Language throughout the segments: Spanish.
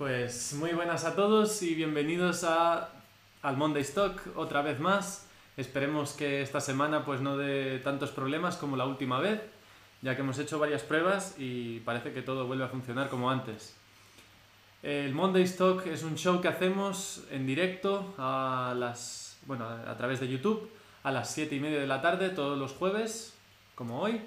Pues muy buenas a todos y bienvenidos a, al Monday Stock otra vez más. Esperemos que esta semana pues no dé tantos problemas como la última vez, ya que hemos hecho varias pruebas y parece que todo vuelve a funcionar como antes. El Monday Stock es un show que hacemos en directo a las bueno, a través de YouTube a las 7 y media de la tarde todos los jueves, como hoy.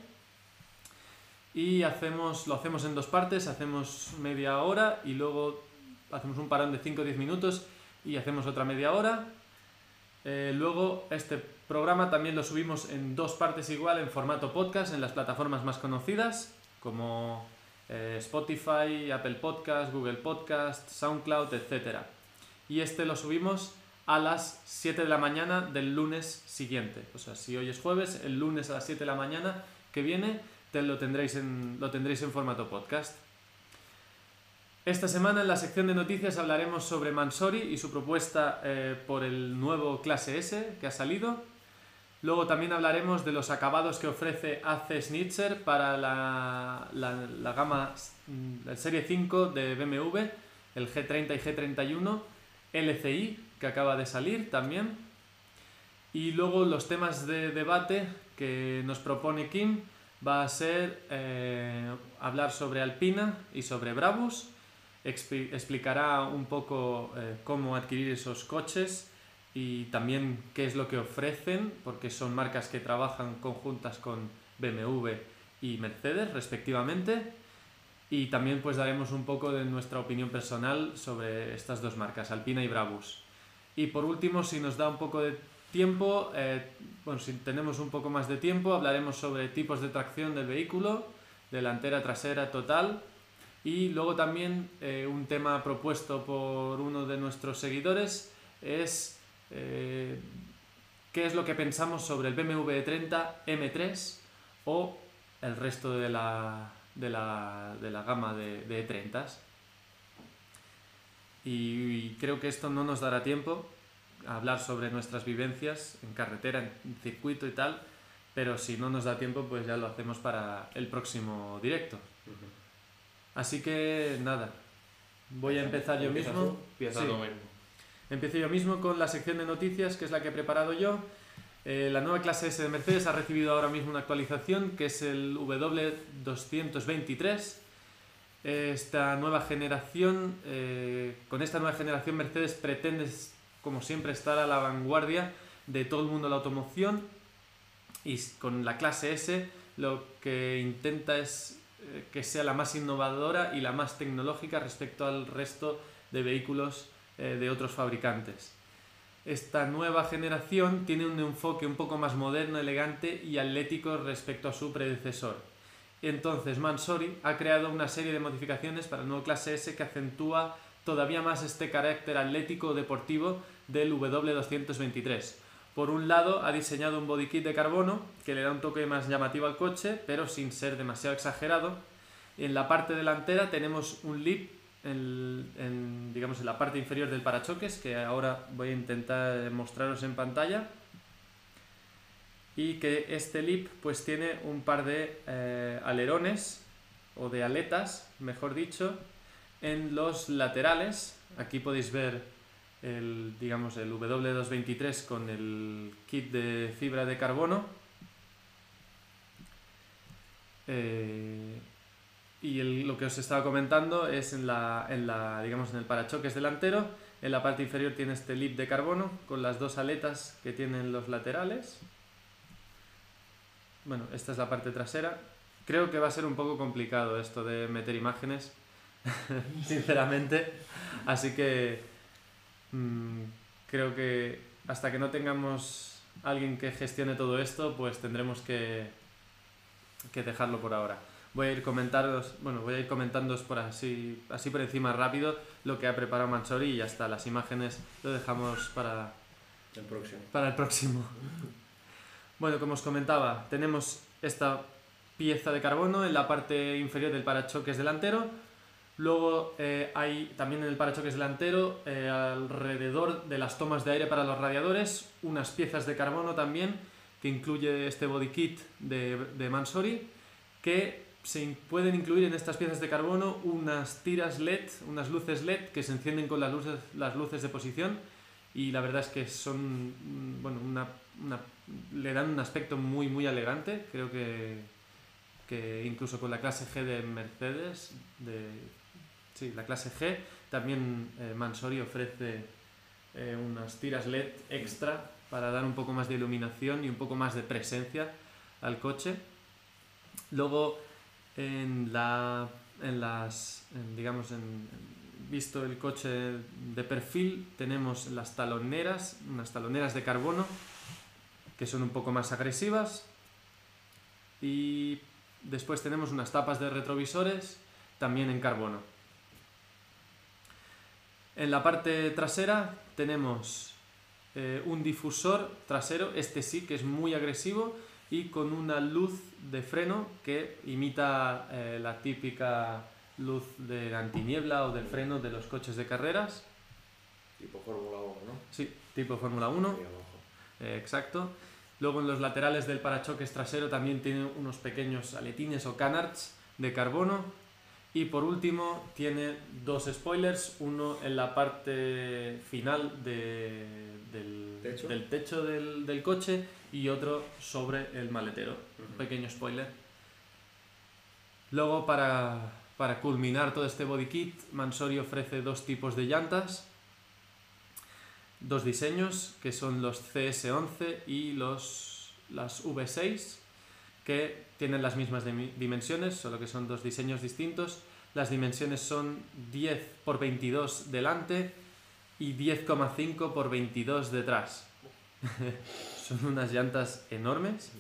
Y hacemos, lo hacemos en dos partes, hacemos media hora y luego hacemos un parón de 5 o 10 minutos y hacemos otra media hora. Eh, luego este programa también lo subimos en dos partes igual en formato podcast en las plataformas más conocidas como eh, Spotify, Apple Podcast, Google Podcast, SoundCloud, etc. Y este lo subimos a las 7 de la mañana del lunes siguiente. O sea, si hoy es jueves, el lunes a las 7 de la mañana que viene lo, tendréis en, lo tendréis en formato podcast. Esta semana en la sección de noticias hablaremos sobre Mansori y su propuesta eh, por el nuevo clase S que ha salido. Luego también hablaremos de los acabados que ofrece AC Schnitzer para la, la, gama mm, la serie 5 de BMW, el G30 y G31, LCI que acaba de salir también. Y luego los temas de debate que nos propone Kim va a ser eh, hablar sobre Alpina y sobre Brabus. explicará un poco eh, cómo adquirir esos coches y también qué es lo que ofrecen, porque son marcas que trabajan conjuntas con BMW y Mercedes respectivamente. Y también pues daremos un poco de nuestra opinión personal sobre estas dos marcas, Alpina y Brabus. Y por último, si nos da un poco de tiempo, eh, bueno, si tenemos un poco más de tiempo, hablaremos sobre tipos de tracción del vehículo, delantera, trasera, total. Y luego también eh, un tema propuesto por uno de nuestros seguidores es eh, qué es lo que pensamos sobre el BMW 30 M3 o el resto de la, de la, de la gama de, de E30s. Y, creo que esto no nos dará tiempo a hablar sobre nuestras vivencias en carretera, en circuito y tal, pero si no nos da tiempo, pues ya lo hacemos para el próximo directo. Así que nada, voy a empezar yo mismo. Sí. Empiezo yo mismo con la sección de noticias, que es la que he preparado yo. Eh, la nueva clase S de Mercedes ha recibido ahora mismo una actualización, que es el W223 esta nueva generación, eh, con esta nueva generación Mercedes pretende, como siempre, estar a la vanguardia de todo el mundo de la automoción y con la clase S lo que intenta es eh, que sea la más innovadora y la más tecnológica respecto al resto de vehículos eh, de otros fabricantes. Esta nueva generación tiene un enfoque un poco más moderno, elegante y atlético respecto a su predecesor entonces Mansori ha creado una serie de modificaciones para el nuevo clase S que acentúa todavía más este carácter atlético deportivo del W223. Por un lado, ha diseñado un body kit de carbono que le da un toque más llamativo al coche, pero sin ser demasiado exagerado. En la parte delantera tenemos un lip en, digamos, en la parte inferior del parachoques, que ahora voy a intentar mostraros en pantalla y que este lip pues tiene un par de eh, alerones o de aletas, mejor dicho, en los laterales. Aquí podéis ver el, digamos, el W223 con el kit de fibra de carbono. Eh, y lo que os estaba comentando es en la, en la, digamos, en el parachoques delantero. En la parte inferior tiene este lip de carbono con las dos aletas que tienen los laterales. Bueno, esta es la parte trasera. Creo que va a ser un poco complicado esto de meter imágenes, sinceramente. Así que mm, creo que hasta que no tengamos alguien que gestione todo esto, pues tendremos que, que dejarlo por ahora. Voy a ir comentaros, bueno, voy a ir comentándoos por así, así por encima rápido lo que ha preparado Manchori y ya está. Las imágenes lo dejamos para el próximo. Para el próximo. Bueno, como os comentaba, tenemos esta pieza de carbono en la parte inferior del parachoques delantero. Luego eh, hay también en el parachoques delantero, eh, alrededor de las tomas de aire para los radiadores, unas piezas de carbono también, que incluye este body kit de, de Mansori, que se pueden incluir en estas piezas de carbono unas tiras LED, unas luces LED que se encienden con las luces, las luces de posición y la verdad es que son, mm, bueno, una, le dan un aspecto muy, muy elegante. Creo que, que incluso con la clase G de Mercedes, de, la clase G, también eh, Mansori ofrece eh, unas tiras LED extra para dar un poco más de iluminación y un poco más de presencia al coche. Luego, en, la, en las, digamos, en, visto el coche de perfil, tenemos las taloneras, unas taloneras de carbono que son un poco más agresivas. Y después tenemos unas tapas de retrovisores también en carbono. En la parte trasera tenemos eh, un difusor trasero, este sí que es muy agresivo y con una luz de freno que imita eh, la típica luz de antiniebla o del freno de los coches de carreras. Tipo Fórmula 1, ¿no? Sí, tipo Fórmula 1. Eh, exacto. Luego en los laterales del parachoques trasero también tiene unos pequeños aletines o canards de carbono. Y por último tiene dos spoilers, uno en la parte final del, ¿Techo? del techo del, del coche y otro sobre el maletero. Un pequeño spoiler. Luego, para, para culminar todo este body kit, Mansori ofrece dos tipos de llantas, dos diseños, que son los CS11 y los, las V6, que tienen las mismas dim- dimensiones, solo que son dos diseños distintos. Las dimensiones son 10 por 22 delante y 10,5 por 22 detrás. son unas llantas enormes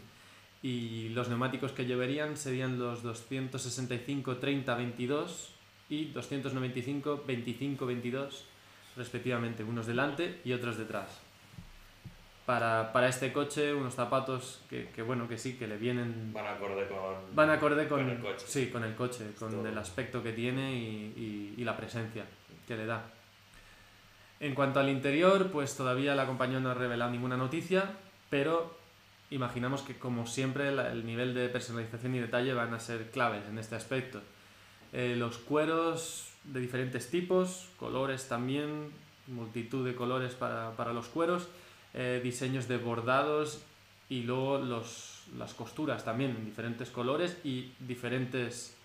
y los neumáticos que llevarían serían los 265 30 22 y 295 25 22 respectivamente, unos delante y otros detrás. Para, para este coche unos zapatos que, que, bueno, que sí, que le vienen... Van acorde con. Van acorde con, Con el coche. Sí, con el coche, con Todo. el aspecto que tiene y, y- y la presencia que le da. En cuanto al interior, pues todavía la compañía no ha revelado ninguna noticia, pero imaginamos que como siempre la- el nivel de personalización y detalle van a ser claves en este aspecto. Eh, los cueros de diferentes tipos, colores también, multitud de colores para, para los cueros, eh, diseños de bordados y luego los, las costuras también en diferentes colores y diferentes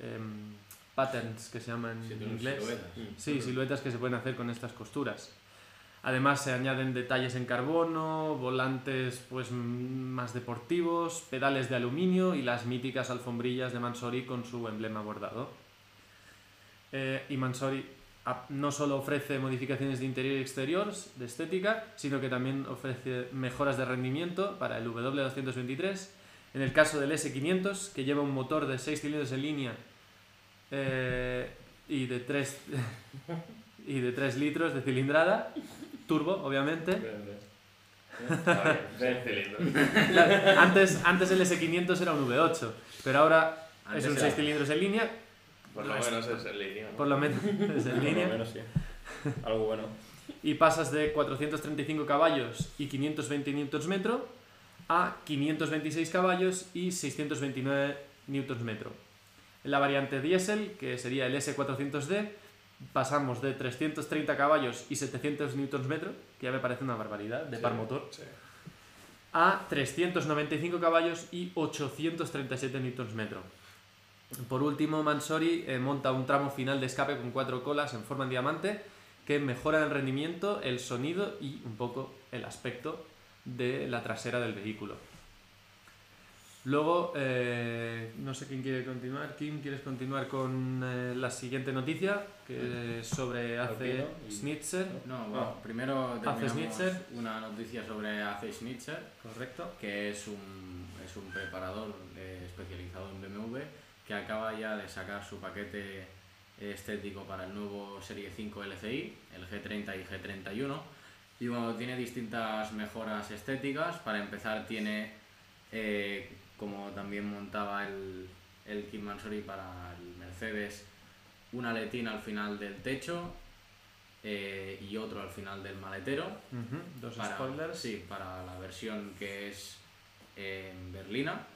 em, patterns que se llaman Sí, en inglés. siluetas. Sí, siluetas que se pueden hacer con estas costuras. Además se añaden detalles en carbono, volantes pues mm, más deportivos, pedales de aluminio y las míticas alfombrillas de Mansori con su emblema bordado. Eh, y Mansori no solo ofrece modificaciones de interior y exterior, de estética, sino que también ofrece mejoras de rendimiento para el W223. En el caso del S500, que lleva un motor de 6 cilindros en línea eh, y de 3 y de 3 litros de cilindrada, turbo, obviamente. Antes, antes el S500 era un V8, pero ahora Antes es un era- 6 cilindros en línea, Por lo menos es en línea. ¿no? por lo menos es en Por lo línea. menos sí. Algo bueno. y pasas de 435 caballos y 520 Nm a 526 caballos y 629 Nm. En la variante diésel, que sería el S400D, pasamos de 330 caballos y 700 Nm, que ya me parece una barbaridad de Sí, par motor, sí. a 395 caballos y 837 Nm. Por último, Mansori eh, monta un tramo final de escape con cuatro colas en forma en diamante que mejoran el rendimiento, el sonido y un poco el aspecto de la trasera del vehículo. Luego, eh, no sé quién quiere continuar. Kim, ¿quieres continuar con eh, la siguiente noticia? Que es sobre AC y- Schnitzer. No, bueno, primero Hace terminamos Schnitzer. una noticia sobre AC Schnitzer, Correcto. que es un, es un preparador eh, especializado en BMW que acaba ya de sacar su paquete estético para el nuevo Serie 5 LCI, el G30 y G31. Y bueno, tiene distintas mejoras estéticas. Para empezar, tiene, eh, como también montaba el, el Kim Mansori para el Mercedes, una letina al final del techo eh, y otro al final del maletero. Ujú, Dos Para, spoilers. Sí, para la versión que es en berlina.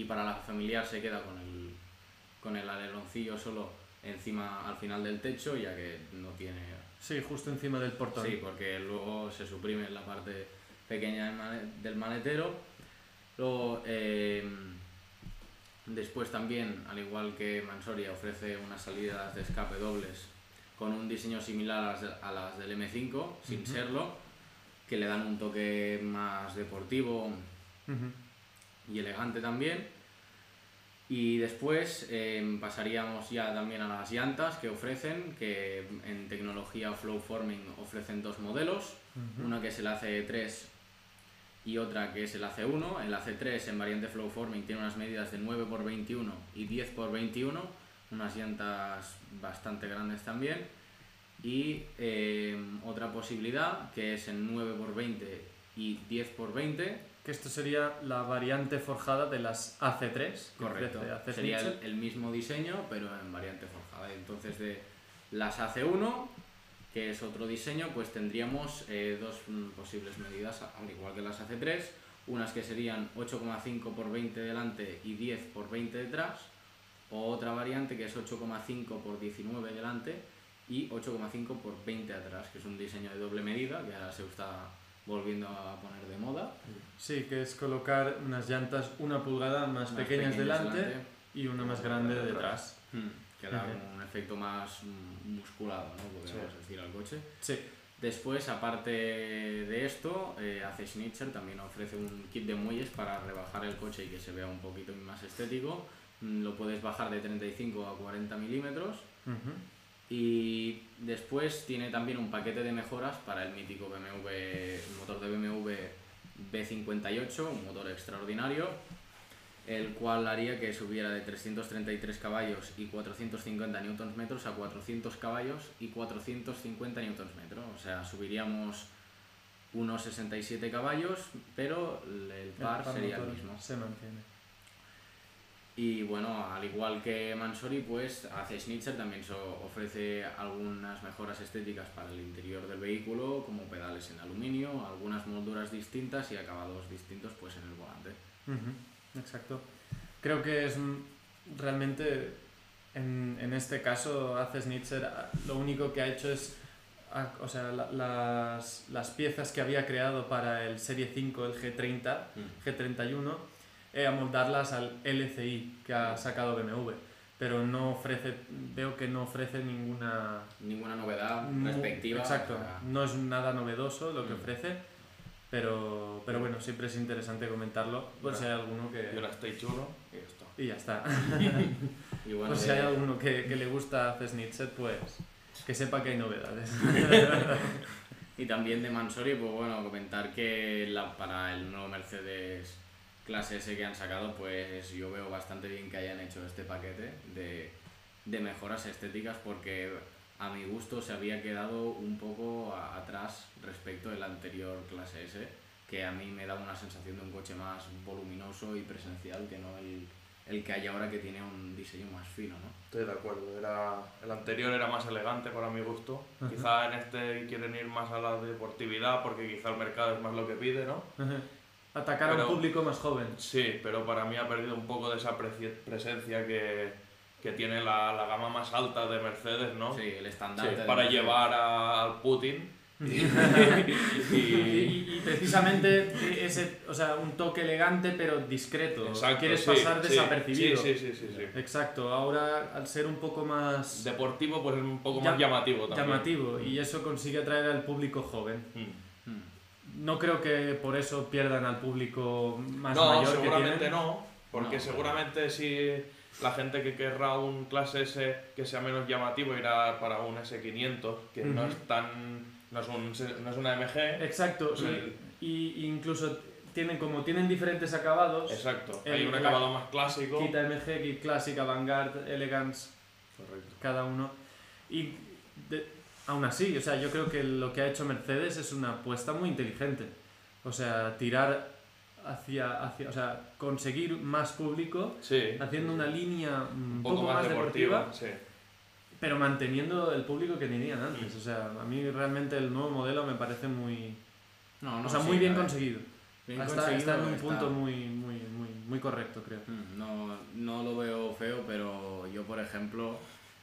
Y para la familiar se queda con el, con el aleroncillo solo encima al final del techo, ya que no tiene... Sí, justo encima del portón. Sí, porque luego se suprime la parte pequeña del, maletero. Luego, eh, después también, al igual que Mansoria, ofrece unas salidas de escape dobles con un diseño similar a las, de- a las del M5, sin Ujú. serlo, que le dan un toque más deportivo, Ujú. Y elegante también. Y después eh, pasaríamos ya también a las llantas que ofrecen, que en tecnología Flow Forming ofrecen dos modelos, una que es el AC3 y otra que es el AC1. El AC3 en variante Flow Forming tiene unas medidas de 9x21 y 10x21, unas llantas bastante grandes también. Y eh, otra posibilidad que es en 9x20 y 10x20, Que esto sería la variante forjada de las AC3. que Correcto. AC Sería el, mismo diseño, pero en variante forjada. Entonces, de las AC1, que es otro diseño, pues tendríamos eh, dos mm, posibles medidas, al igual que las AC3. Unas que serían 8,5 por 20 delante y 10 por 20 detrás. O otra variante que es 8,5 por 19 delante y 8,5 por 20 atrás, que es un diseño de doble medida que ahora se está volviendo a poner de moda. Sí, que es colocar unas llantas una pulgada más, Más pequeñas, delante, delante. y una más grande detrás. Hmm, que da un efecto más musculado, ¿no? Podríamos Sí. decir al coche. Sí. Después, aparte de esto, eh, hace Schnitzer también ofrece un kit de muelles para rebajar el coche y que se vea un poquito más estético. Mm, Lo puedes bajar de 35 a 40 milímetros. Ujú. Y después tiene también un paquete de mejoras para el mítico BMW, el motor de BMW B58, un motor extraordinario, el cual haría que subiera de 333 caballos y 450 Nm a 400 caballos y 450 Nm. O sea, subiríamos unos 67 caballos, pero el El par par sería el mismo. Se mantiene. Y bueno, al igual que Mansori, pues hace Schnitzer también so- ofrece algunas mejoras estéticas para el interior del vehículo, como pedales en aluminio, algunas molduras distintas y acabados distintos pues en el volante. Exacto. Creo que es realmente, en, en este caso, hace Schnitzer, ah, lo único que ha hecho es, ah, o sea, la- las, las piezas que había creado para el Serie 5, el G30, G31, eh, amoldarlas al LCI que ha sacado BMW. Pero no ofrece, veo que no ofrece ninguna... Ninguna novedad respectiva. Exacto, no es nada novedoso lo que Mm. ofrece, pero, pero bueno, siempre es interesante comentarlo por si hay alguno que... Y ahora estoy chulo y ya está. Y ya está. y bueno, por si de- hay alguno que, que le gusta hacer Snitchet, pues que sepa que hay novedades. Y también de Mansori, pues bueno, comentar que la, para el nuevo Mercedes clase S que han sacado, pues yo veo bastante bien que hayan hecho este paquete de, de mejoras estéticas porque a mi gusto se había quedado un poco a- atrás respecto del anterior clase S, que a mí me da una sensación de un coche más voluminoso y presencial que no el, el que hay ahora que tiene un diseño más fino, ¿no? Estoy de acuerdo. Era, el anterior era más elegante para mi gusto. Ajá. Quizá en este quieren ir más a la deportividad porque quizá el mercado es más lo que pide, ¿no? Atacar a Pero- un público más joven. Sí, pero para mí ha perdido un poco de esa presencia que, que tiene la, la gama más alta de Mercedes, ¿no? Sí, el Sí, estandarte. de para llevar a- al Putin. Y, y, y- precisamente ese, o sea, un toque elegante pero discreto. Exacto, Quieres sí, pasar sí, desapercibido. Sí, sí, sí, sí, sí. Exacto, ahora al ser un poco más Deportivo, pues es un poco Ya- más llamativo también. llamativo y eso consigue atraer al público joven. Mm. No creo que por eso pierdan al público más No, mayor que seguramente no, porque No, seguramente si la gente que querrá un clase S que sea menos llamativo irá para un S500, que no es tan no es, un, no es una MG. Exacto, Sí. y, y incluso tienen como tienen diferentes acabados. Exacto, hay un acabado más clásico. Kita MG, Kit Classic, Avantgarde, Elegance, Correcto. cada uno. Y aún así, o sea, yo creo que lo que ha hecho Mercedes es una apuesta muy inteligente. O sea, tirar hacia, hacia o sea, conseguir más público Sí. haciendo una línea un poco, más, deportiva. Sí. pero manteniendo el público que tenían antes. O sea, a mí realmente el nuevo modelo me parece muy, No, no, o sea, sí, muy bien conseguido. bien está, conseguido, está en un está- punto muy, muy, muy, muy correcto, creo. Mm, No, no lo veo feo, pero yo, por ejemplo,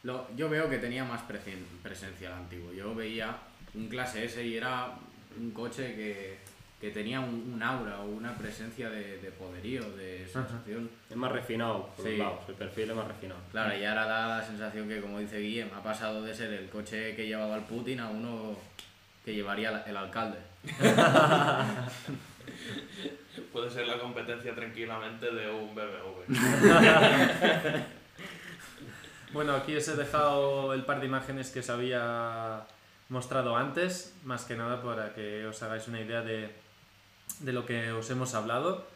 lo, yo veo que tenía más presen- presencia el antiguo. Yo veía un clase S y era un coche que, que tenía un, un aura o una presencia de, de poderío, de sensación. Es más refinado, por Sí. los lados. El perfil es más refinado. Claro, y ahora da la sensación que, como dice Guillem, ha pasado de ser el coche que llevaba el Putin a uno que llevaría el alcalde. Puede ser la competencia tranquilamente de un BMW. Bueno, aquí os he dejado el par de imágenes que os había mostrado antes, más que nada para que os hagáis una idea de, de lo que os hemos hablado.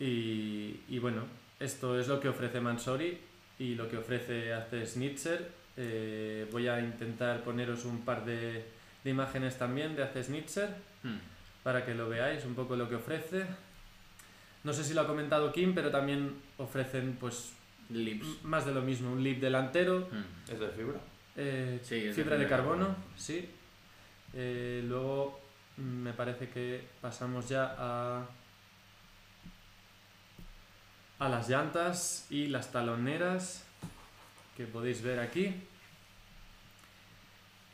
Y, y bueno, esto es lo que ofrece Mansori y lo que ofrece Ace Schnitzer. Eh, voy a intentar poneros un par de, de imágenes también de Ace Schnitzer Hmm. para que lo veáis un poco lo que ofrece. No sé si lo ha comentado Kim, pero también ofrecen pues Lips. Más de lo mismo, un lip delantero, Hmm. ¿Es de fibra? eh, Sí, es de fibra de fibra de carbono, carbono. sí. Eh, luego mm, me parece que pasamos ya a, a las llantas y las taloneras que podéis ver aquí.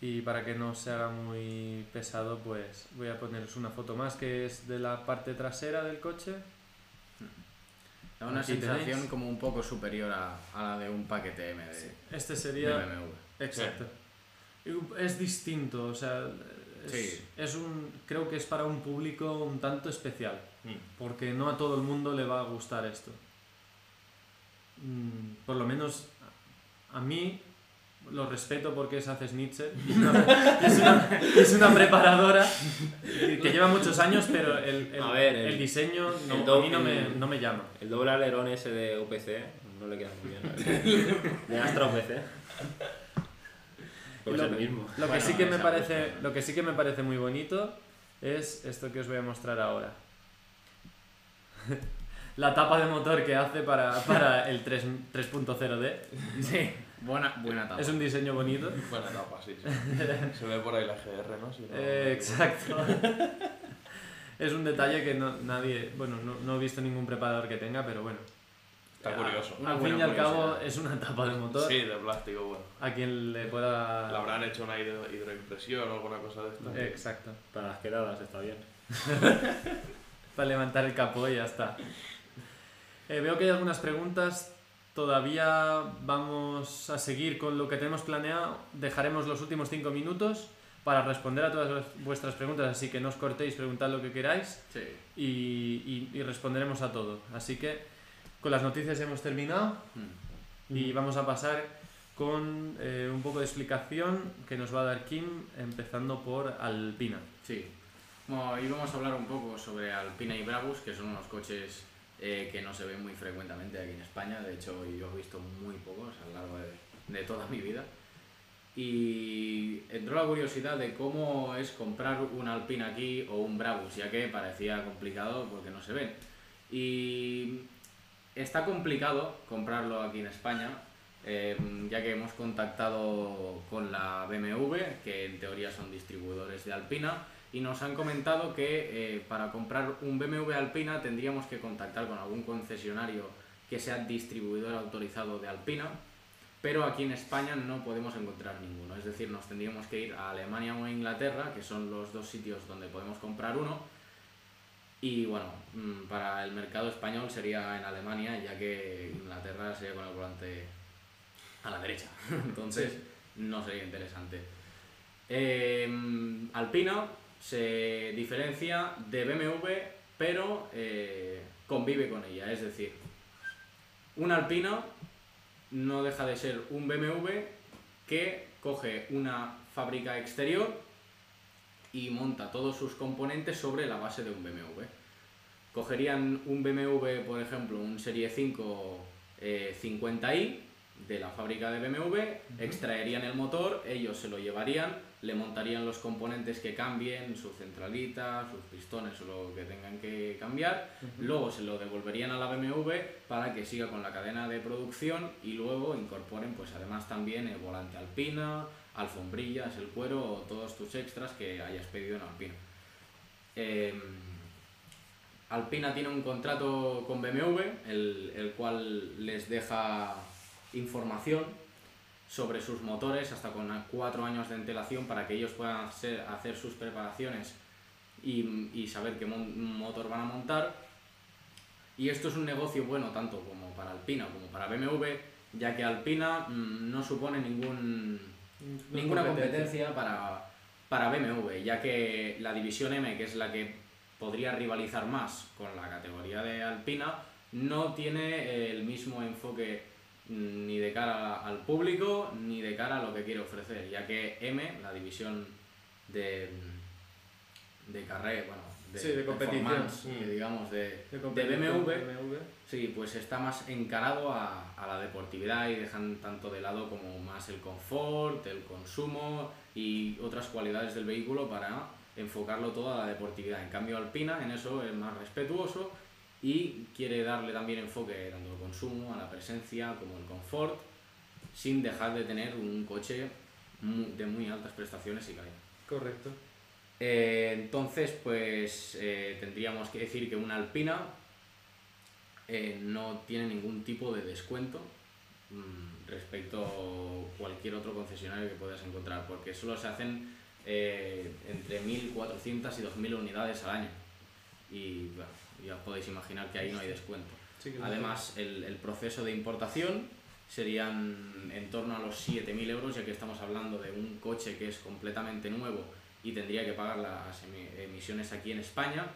Y para que no se haga muy pesado, pues voy a poneros una foto más que es de la parte trasera del coche. Da una Aquí sensación tenéis. como un poco superior a, a la de un paquete M de, Este de sería BMW. Exacto. Y Es distinto, o sea, es, Sí. es un, creo que es para un público un tanto especial, Mm. porque no a todo el mundo le va a gustar esto. Mm, Por lo menos a mí lo respeto porque es Hace Schnitzer, es una, es una- es preparadora que lleva muchos años, pero el, el- A ver, el el- diseño no- el a mí no me, no me llama. El doble alerón ese de UPC no le queda muy bien. de Astra UPC. Pues lo, el mismo. lo que Bueno, sí que me parece, lo que sí que me parece muy bonito es esto que os voy a mostrar ahora. La tapa de motor que hace para, para el 3 3.0D. Sí, buena, buena tapa. Es un diseño bonito. Buena tapa, sí, sí. Se ve por ahí la GR, ¿no? Si no- Eh, exacto. Es un detalle que no, nadie, bueno, no, no he visto ningún preparador que tenga, pero bueno. Está curioso. Una al fin y al cabo es una tapa de motor. Sí, de plástico, bueno. A quien le pueda... Le habrán hecho una hidro- hidroimpresión o alguna cosa de esta. Exacto. Para las quedadas está bien. Para levantar el capó y ya está. Eh, veo que hay algunas preguntas. Todavía vamos a seguir con lo que tenemos planeado. Dejaremos los últimos cinco minutos para responder a todas vuestras preguntas, así que no os cortéis, preguntad lo que queráis Sí. y, y- y responderemos a todo. Así que con las noticias hemos terminado Hmm. y vamos a pasar con eh, un poco de explicación que nos va a dar Kim, empezando por Alpina. Sí. Bueno, hoy vamos a hablar un poco sobre Alpina y Brabus, que son unos coches eh, que no se ven muy frecuentemente aquí en España. De hecho, yo he visto muy pocos a lo largo de, de toda mi vida. Y entró la curiosidad de cómo es comprar un Alpina aquí o un Brabus, ya que parecía complicado porque no se ven. Y está complicado comprarlo aquí en España, eh, ya que hemos contactado con la BMW, que en teoría son distribuidores de Alpina, y nos han comentado que eh, para comprar un BMW Alpina tendríamos que contactar con algún concesionario que sea distribuidor autorizado de Alpina, pero aquí en España no podemos encontrar ninguno. Es decir, nos tendríamos que ir a Alemania o a Inglaterra, que son los dos sitios donde podemos comprar uno. Y bueno, mm, para el mercado español sería en Alemania, ya que Inglaterra sería con el volante a la derecha. Entonces, no sería interesante. Eh, Alpina se diferencia de BMW, pero eh, convive con ella. Es decir, un Alpina no deja de ser un BMW que coge una fábrica exterior y monta todos sus componentes sobre la base de un BMW. Cogerían un BMW, por ejemplo, un Serie 5 eh, 50i de la fábrica de BMW, extraerían el motor, ellos se lo llevarían, le montarían los componentes que cambien, su centralita, sus pistones o lo que tengan que cambiar, luego se lo devolverían a la BMW para que siga con la cadena de producción y luego incorporen pues además también el volante alpina, alfombrillas, el cuero o todos tus extras que hayas pedido en alpina. Em, Alpina tiene un contrato con BMW, el, el cual les deja información sobre sus motores hasta con cuatro años de antelación para que ellos puedan hacer, hacer sus preparaciones y, y saber qué motor van a montar. Y esto es un negocio bueno tanto como para Alpina como para BMW, ya que Alpina mm, no supone ningún, No ninguna competencia para, para BMW, ya que la división M, que es la que podría rivalizar más con la categoría de Alpina, no tiene el mismo enfoque ni de cara al público ni de cara a lo que quiere ofrecer, ya que M, la división de, de carrera, bueno, de, Sí, de competición. Mm. digamos, de, De, BMW, BMW. Sí, pues está más encarado a, a la deportividad y dejan tanto de lado como más el confort, el consumo y otras cualidades del vehículo para enfocarlo todo a la deportividad. En cambio Alpina en eso es más respetuoso y quiere darle también enfoque tanto al consumo, a la presencia como el confort, sin dejar de tener un coche de muy altas prestaciones y calidad. Correcto. Eh, entonces, pues eh, tendríamos que decir que una Alpina eh, no tiene ningún tipo de descuento mm, respecto a cualquier otro concesionario que puedas encontrar, porque solo se hacen entre 1.400 y 2.000 unidades al año. Y bueno, ya os podéis imaginar que ahí no hay descuento. Sí Además, el, el proceso de importación serían en torno a los 7.000 euros, ya que estamos hablando de un coche que es completamente nuevo y tendría que pagar las emi- emisiones aquí en España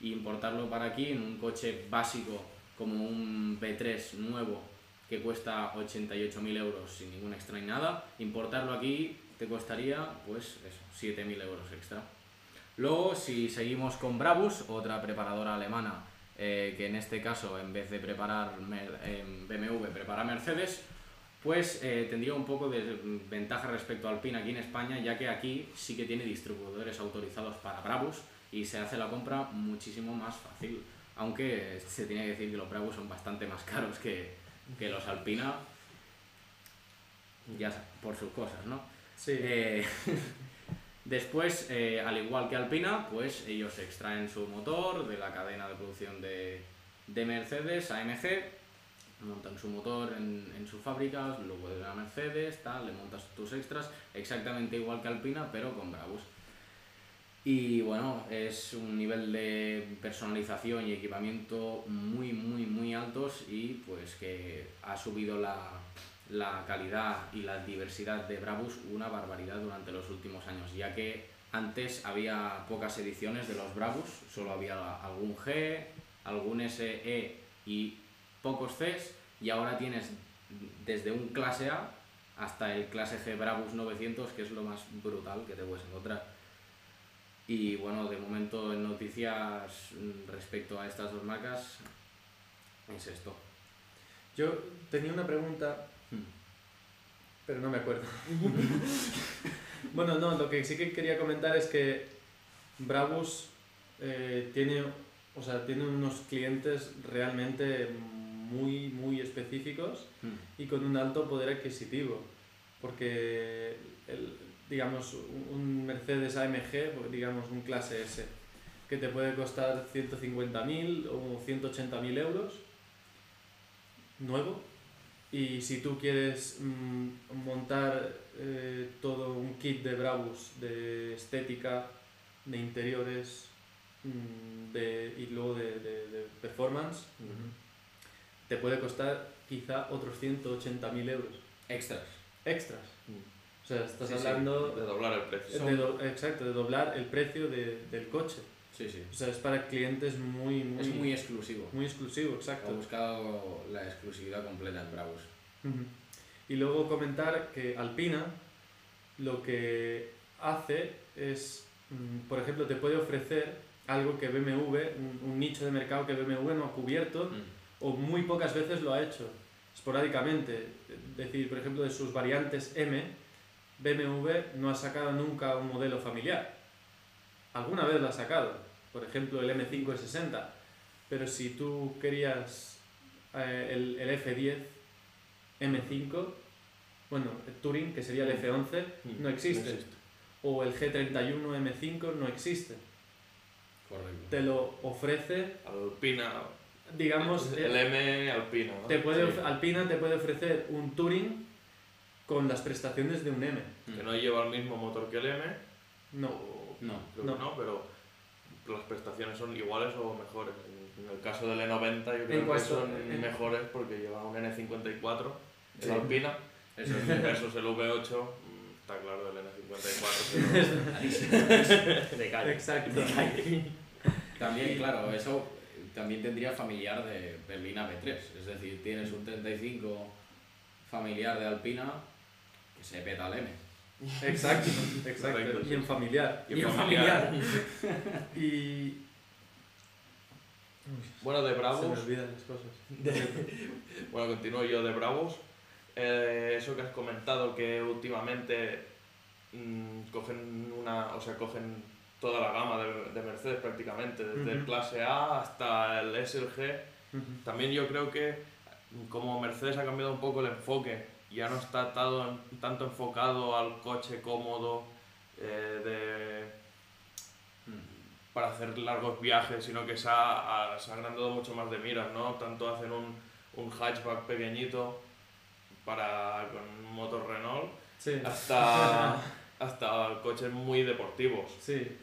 e importarlo para aquí en un coche básico como un B3 nuevo que cuesta 88.000 euros sin ningún extra ni nada, importarlo aquí te costaría pues eso, 7.000 euros extra. Luego, si seguimos con Brabus, otra preparadora alemana, eh, que en este caso, en vez de preparar BMW, prepara Mercedes, pues eh, tendría un poco de ventaja respecto a Alpine aquí en España, ya que aquí sí que tiene distribuidores autorizados para Brabus y se hace la compra muchísimo más fácil. Aunque se tiene que decir que los Brabus son bastante más caros que, que los Alpina, ya por sus cosas, ¿no? Sí. Eh, después, eh, al igual que Alpina, pues ellos extraen su motor de la cadena de producción de, de Mercedes, AMG, montan su motor en, en sus fábricas, luego de la Mercedes, tal, le montas tus extras, exactamente igual que Alpina, pero con Brabus. Y bueno, es un nivel de personalización y equipamiento muy, muy, muy altos y pues que ha subido la, la calidad y la diversidad de Brabus una barbaridad durante los últimos años, ya que antes había pocas ediciones de los Brabus, solo había algún G, algún SE y pocos Cs, y ahora tienes desde un clase A hasta el clase G Brabus 900, que es lo más brutal que te puedes encontrar. Y bueno, de momento en noticias respecto a estas dos marcas es esto. Yo tenía una pregunta. Pero no me acuerdo. bueno, no, lo que sí que quería comentar es que Brabus eh, tiene, o sea, tiene unos clientes realmente muy, muy específicos Hmm. y con un alto poder adquisitivo. Porque, el, digamos, un- un Mercedes AMG, pues, digamos un clase S, que te puede costar 150.000 o 180.000 euros, nuevo. Y si tú quieres mm, montar eh, todo un kit de Brabus, de estética, de interiores mm, de, y luego de, de- de performance, te puede costar quizá otros 180.000 euros Extras. extras. O sea, estás Sí, sí, hablando De doblar el precio. do- exacto, de doblar el precio de- del coche. Sí, sí. O sea, es para clientes muy, muy, Es muy exclusivo. muy exclusivo, Ha exacto. buscado la exclusividad completa en Brabus. Ujú. Y luego comentar que Alpina lo que hace es, mm, por ejemplo, te puede ofrecer algo que BMW, un, un nicho de mercado que BMW no ha cubierto o muy pocas veces lo ha hecho, esporádicamente. Es decir, por ejemplo, de sus variantes M, BMW no ha sacado nunca un modelo familiar. Alguna vez lo ha sacado, por ejemplo, el M5 60, pero si tú querías eh, el, el F10 M5, bueno, el Touring, que sería el F11, no existe. O el G31 M5 no existe. Correcto. te lo ofrece, Alpina. digamos, el eh, M Alpina. ¿no? te puede, Sí. Alpina te puede ofrecer un Touring con las prestaciones de un M. Que no lleva el mismo motor que el M. No. No. creo No. que no, pero las prestaciones son iguales o mejores. En- el caso del E90 yo creo que son en- mejores porque lleva un N54, el Sí. Alpina, Eso es versus el V8. mm, Está claro, el N54. De calle. Exacto. También, claro, eso eh, también tendría familiar de Berlina B3. Es decir, tienes un 35 familiar de Alpina que se peta al M. Exacto, exacto. Y en familiar. Y en familiar. Y. Bueno, de Se me Bravos, olvidan las cosas. bueno, continúo yo de Bravos. Eh, eso que has comentado que últimamente mm, cogen una, o sea, cogen toda la gama de, de Mercedes prácticamente, desde el Ujú. clase A hasta el SLG. También yo creo que como Mercedes ha cambiado un poco el enfoque, ya no está tado- tanto enfocado al coche cómodo eh, de, para hacer largos viajes, sino que se ha, se ha agrandado mucho más de miras, ¿no? Tanto hacen un, un hatchback pequeñito para, con un motor Renault, Sí, hasta, hasta coches muy deportivos. sí,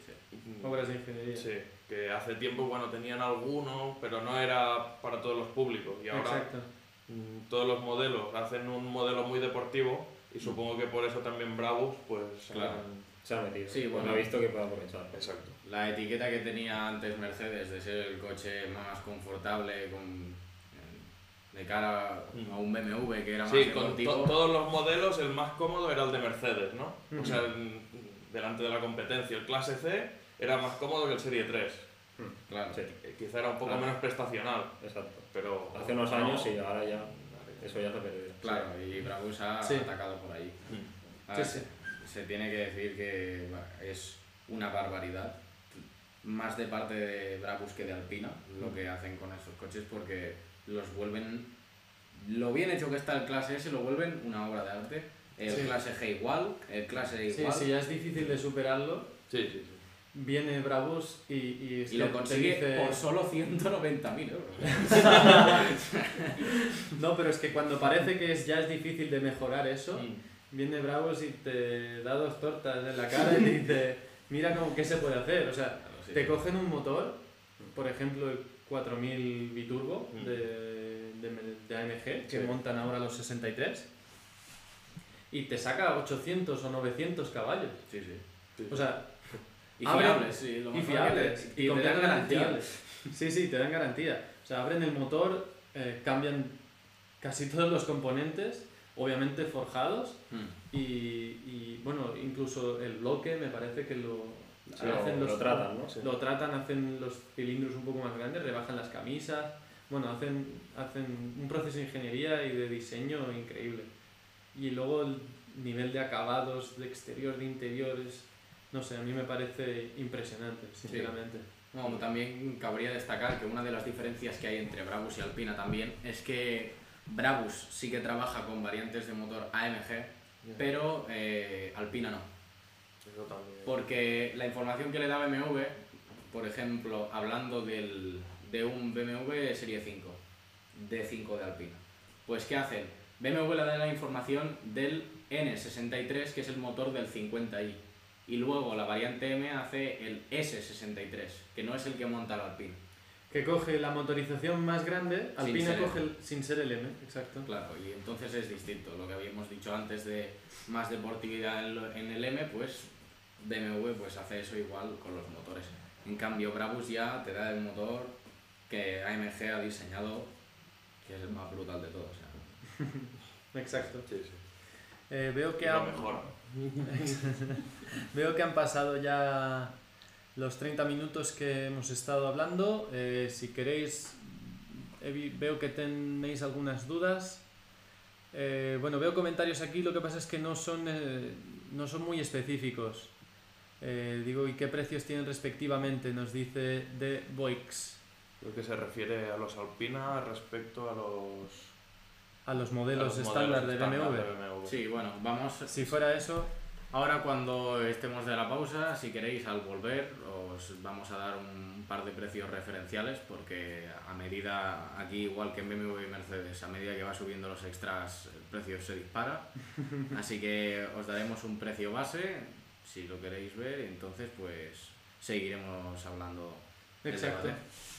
obras de ingeniería. Sí, que hace tiempo cuando tenían alguno, pero no era para todos los públicos. Y ahora Exacto. Todos los modelos hacen un modelo muy deportivo y supongo que por eso también Bravos, pues... Claro. Se ha metido. Sí, bueno. no ha visto que puede aprovechar. Exacto. La etiqueta que tenía antes Mercedes de ser el coche más confortable con, de cara a un BMW que era más Sí, con to- todos los modelos el más cómodo era el de Mercedes, ¿no? Ujú. O sea, el- delante de la competencia. El clase C era más cómodo que el Serie 3. Claro. Sí, Eh, Quizá era un poco Claro. menos prestacional, exacto. Pero... Hace unos no, años y ahora ya eso ya se ha perdido. Claro, y Brabus ha Sí. atacado por ahí. Mm. Ahora, Sí, sí. Se, se tiene que decir que bueno, es una barbaridad, más de parte de Brabus que de Alpina, lo que hacen con esos coches, porque los vuelven, lo bien hecho que está el clase S, lo vuelven una obra de arte. El Sí. clase G igual, el clase E Sí, igual, si ya es difícil de superarlo, Sí, sí, sí. Viene Bravos y, y, lo consigue dice- por solo 190.000 euros. No, pero es que cuando parece que es, ya es difícil de mejorar eso, Mm. viene Bravos y te da dos tortas en la cara y te dice, mira cómo, qué se puede hacer. O sea, Claro, sí. te cogen un motor, por ejemplo el 4000 biturbo Mm. de, de, de AMG, que Sí. montan ahora los 63, y te saca 800 o 900 caballos. Sí. Sí. O sea, Y Abre- fiables, sí, lo y mejor fiables, te- y te dan garantía. Sí, sí, te dan garantía. O sea, abren el motor, eh, cambian casi todos los componentes, obviamente forjados, Mm. y, y, bueno, incluso el bloque me parece que lo, Sí, lo, hacen lo los- tratan, ¿no? Sí. lo tratan, hacen los cilindros un poco más grandes, rebajan las camisas, bueno, hacen, hacen un proceso de ingeniería y de diseño increíble. Y luego el nivel de acabados, de exterior, de interiores, no sé, a mí me parece impresionante, sinceramente. Bueno, también cabría destacar que una de las diferencias que hay entre Brabus y Alpina también es que Brabus sí que trabaja con variantes de motor AMG, pero eh, Alpina no. Eso también. Porque la información que le da BMW, por ejemplo, hablando del, de un BMW Serie 5, D5 de Alpina, pues ¿qué hacen? BMW le da la información del N63, que es el motor del 50i, y luego la variante M hace el S63, que no es el que monta el Alpina. Que coge la motorización más grande, ser coge el- sin ser el M, exacto. Claro, y entonces es distinto. Lo que habíamos dicho antes de más deportividad en, lo- en el M, pues BMW pues hace eso igual con los motores. En cambio, Brabus ya te da el motor que AMG ha diseñado, que es el más brutal de todos. o sea. Exacto. Sí, sí. Eh, veo que lo mejora. Veo que han pasado ya los 30 minutos que hemos estado hablando. Eh, si queréis, veo que tenéis algunas dudas. Eh, bueno, veo comentarios aquí, lo que pasa es que no son, eh, no son muy específicos. Digo, ¿y qué precios tienen respectivamente? Nos dice de Boix. Creo que se refiere a los Alpina respecto a los... A los modelos los estándar de de BMW. Sí, bueno, vamos. Si fuera eso, Ahora cuando estemos de la pausa, si queréis al volver, os vamos a dar un par de precios referenciales porque a medida, aquí igual que en BMW y Mercedes, a medida que va subiendo los extras, el precio se dispara. Así que os daremos un precio base, si lo queréis ver, entonces pues seguiremos hablando. Exacto.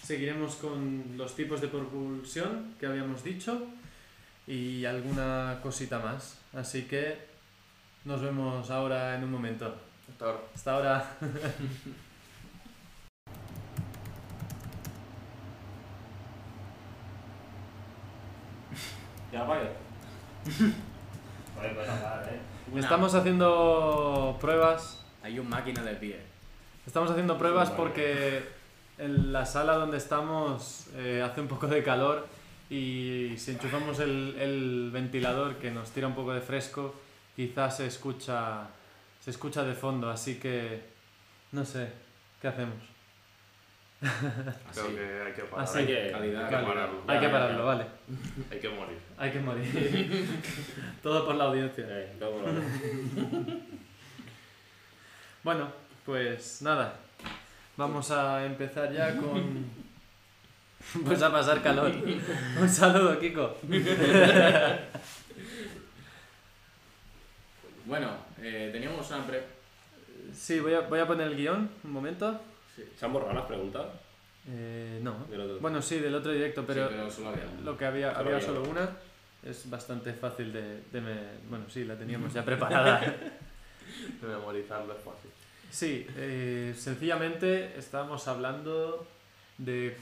Seguiremos con los tipos de propulsión que habíamos dicho y alguna cosita más. Así que nos vemos ahora en un momento. Hasta ahora. Hasta ahora. Ya vaya. Pues eh. Estamos haciendo pruebas. Hay un máquina de pie. Estamos haciendo pruebas porque en la sala donde estamos eh, hace un poco de calor y si enchufamos el, el ventilador que nos tira un poco de fresco, quizás se escucha, se escucha de fondo, así que no sé, ¿qué hacemos? Creo Así. que hay que parar. Así. Hay que, Calidad, hay que pararlo. Hay que pararlo, vale. Hay que morir. Hay que morir. Todo por la audiencia. Eh, todo por ahora. Bueno, pues nada. Vamos a empezar ya con. Pues a pasar calor. Un saludo, Kiko. Bueno, eh, teníamos una pre... Sí, voy a, voy a poner el guion, un momento. ¿Se han borrado las preguntas? Eh, no. Bueno, sí, del otro directo, pero, Sí, pero solo había una. lo que había, Solo había solo una. una. Es bastante fácil de, de me- Bueno, sí, la teníamos ya preparada. De memorizarlo es fácil. Sí, eh, sencillamente estábamos hablando de...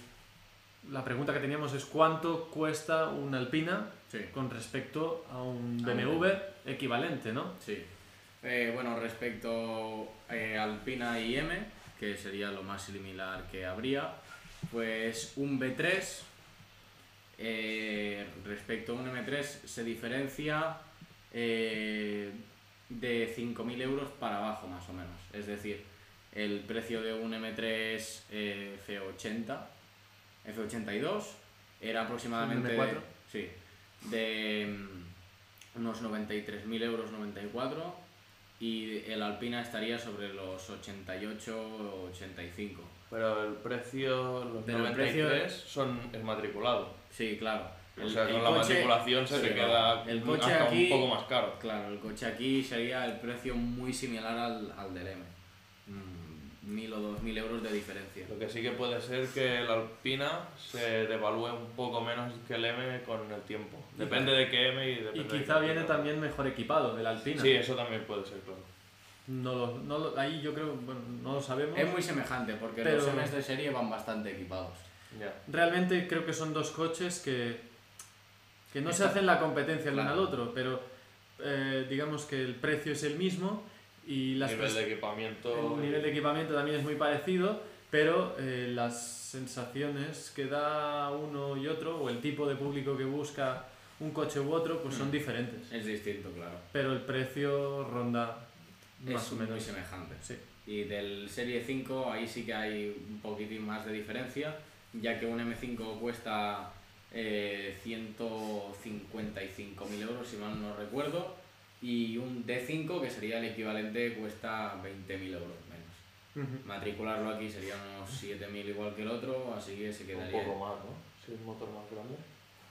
La pregunta que teníamos es cuánto cuesta una Alpina Sí, con respecto a un BMW equivalente, ¿no? sí. Eh, bueno, respecto eh, Alpina y M, que sería lo más similar que habría, pues un B3 eh, respecto a un M3 se diferencia eh, de 5.000 euros para abajo más o menos. Es decir, el precio de un M3 eh, F80, F82 era aproximadamente... M4? Sí, de mm, unos 93.000 euros 94 y el Alpina estaría sobre los 88 85. Pero el precio, los Pero el 93 precio- son el matriculado. Sí, claro. O El- sea, el con la coche- matriculación se sí, te queda El coche hasta aquí- un poco más caro. Claro, el coche aquí sería el precio muy similar al, al del M. Mm, 1.000 o 2.000 euros de diferencia. Lo que sí que puede ser que el Alpina se devalúe un poco menos que el M con el tiempo. Depende de qué M y depende Y de quizá qué viene también mejor equipado el Alpina. Sí, eso también puede ser, claro. No lo, no lo- ahí yo creo, bueno, no lo sabemos. Es muy semejante porque Pero- los M's de serie van bastante equipados. Ya. Realmente creo que son dos coches que, que no se Está- hacen la competencia el uno Claro. al otro, pero eh, digamos que el precio es el mismo y las nivel de equipamiento. el nivel de equipamiento también es muy parecido, pero eh, las sensaciones que da uno y otro, o el tipo de público que busca un coche u otro, pues son Mm. diferentes. Es distinto, claro. Pero el precio ronda más es o muy menos. semejante. Sí. Y del Serie 5 ahí sí que hay un poquitín más de diferencia, ya que un M5 cuesta eh, 155.000 euros, si mal no recuerdo, y un D5, que sería el equivalente, cuesta 20.000 euros menos. Ujú. Matricularlo aquí sería unos 7.000 igual que el otro, así que se Un quedaría... poco más, ¿no? Si es motor más grande.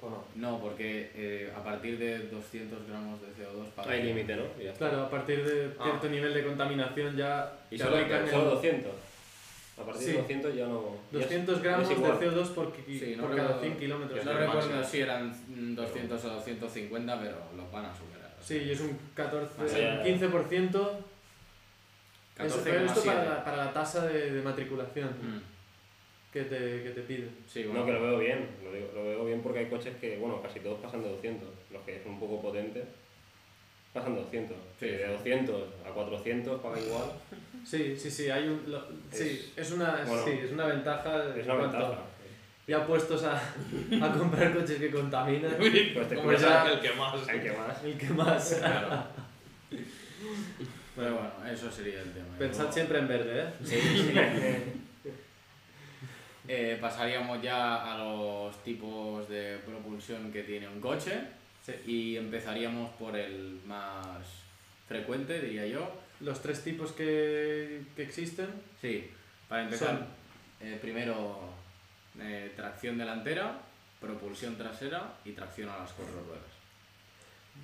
¿O no? No, porque eh, a partir de 200 gramos de CO2 para... Hay límite, ¿no? Y ya está. Claro, a partir de Ah. cierto nivel de contaminación ya Y te solo, aplican el- solo 200. A partir Sí. de 200 ya no. ya es- 200 gramos es de igual. CO2 por, Sí, no por recuerdo- cada 100 kilómetros. No recuerdo si eran mm, 200 o 250, pero los van a superar. Sí, y es un 14, O sea, un 15%. Eso, 14,7. pero esto para la, para la tasa de, de matriculación Mm, que, te, que te piden. Sí, bueno. No, que lo veo bien. Lo, digo- lo veo bien porque hay coches que, bueno, casi todos pasan de 200. Los que son un poco potentes pasan de 200. Sí, de sí. 200 a 400 pagan igual. Sí, sí, sí, hay un, lo- sí, es, una, bueno, sí, es una ventaja. Es una cuanto- ventaja. Ya puestos a, a comprar coches que contaminan, Pues te Como ya el que más. Hay que más. el que más. Claro. Pero bueno, eso sería el tema. Pensad luego, siempre en verde, ¿eh? Sí, sí. Eh, pasaríamos ya a los tipos de propulsión que tiene un coche Sí. y empezaríamos por el más frecuente, diría yo, los tres tipos que, que existen. Sí, para empezar, Son- eh, primero eh, tracción delantera, propulsión trasera y tracción a las cuatro ruedas.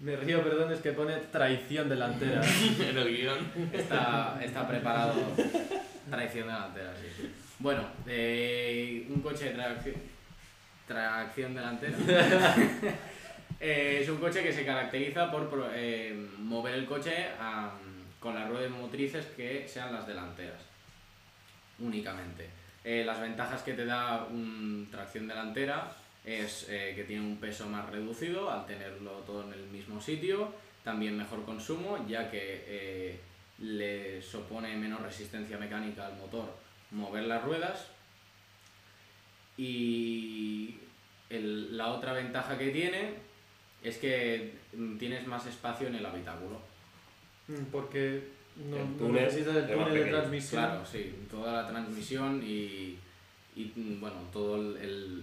Me río, perdón, es que pone traición delantera. en el guion. Está, está preparado tracción delantera, sí. Bueno, eh, un coche de tracción, tracción delantera eh, es un coche que se caracteriza por pro- eh, mover el coche a- con las ruedas motrices que sean las delanteras, únicamente. Eh, las ventajas que te da un tracción delantera es eh, que tiene un peso más reducido al tenerlo todo en el mismo sitio, también mejor consumo, ya que eh, le supone menos resistencia mecánica al motor mover las ruedas. Y el- la otra ventaja que tiene es que mm, tienes más espacio en el habitáculo. Mm, Porque no, El no túnel necesitas el túnel de transmisión. Claro, sí, toda la transmisión y, y, bueno, todo el, el-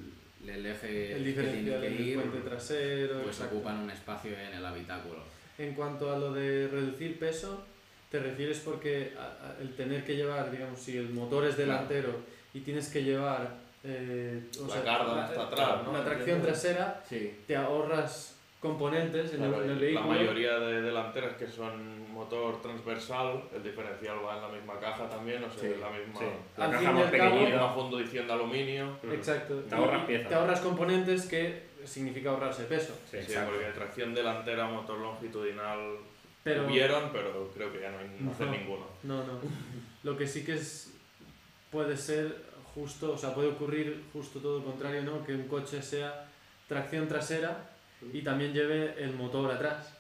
el eje El que tiene que del ir, puente trasero. pues exacto. ocupan un espacio en el habitáculo. En cuanto a lo de reducir peso, te refieres porque a- a- el tener que llevar, digamos, si el motor es delantero y tienes que llevar eh, o La sea, carga hasta atrás, ¿no? la tracción trasera, Sí, te ahorras componentes en, el, Claro, en el la vehículo. mayoría de delanteras que son motor transversal, el diferencial va en la misma caja también, o sea, Sí, es la misma, Sí. Al La fin caja más al la pequeñita. misma fundición de aluminio. Exacto. Te ahorras piezas. Te ahorras componentes que significa ahorrarse peso. Sí, Sí, porque tracción delantera, motor longitudinal Pero hubieron, pero creo que ya no hay no hacen No. ninguno. no, no. Lo que sí que es puede ser justo, o sea, puede ocurrir justo todo lo contrario, ¿no? Que un coche sea tracción trasera y también lleve el motor atrás.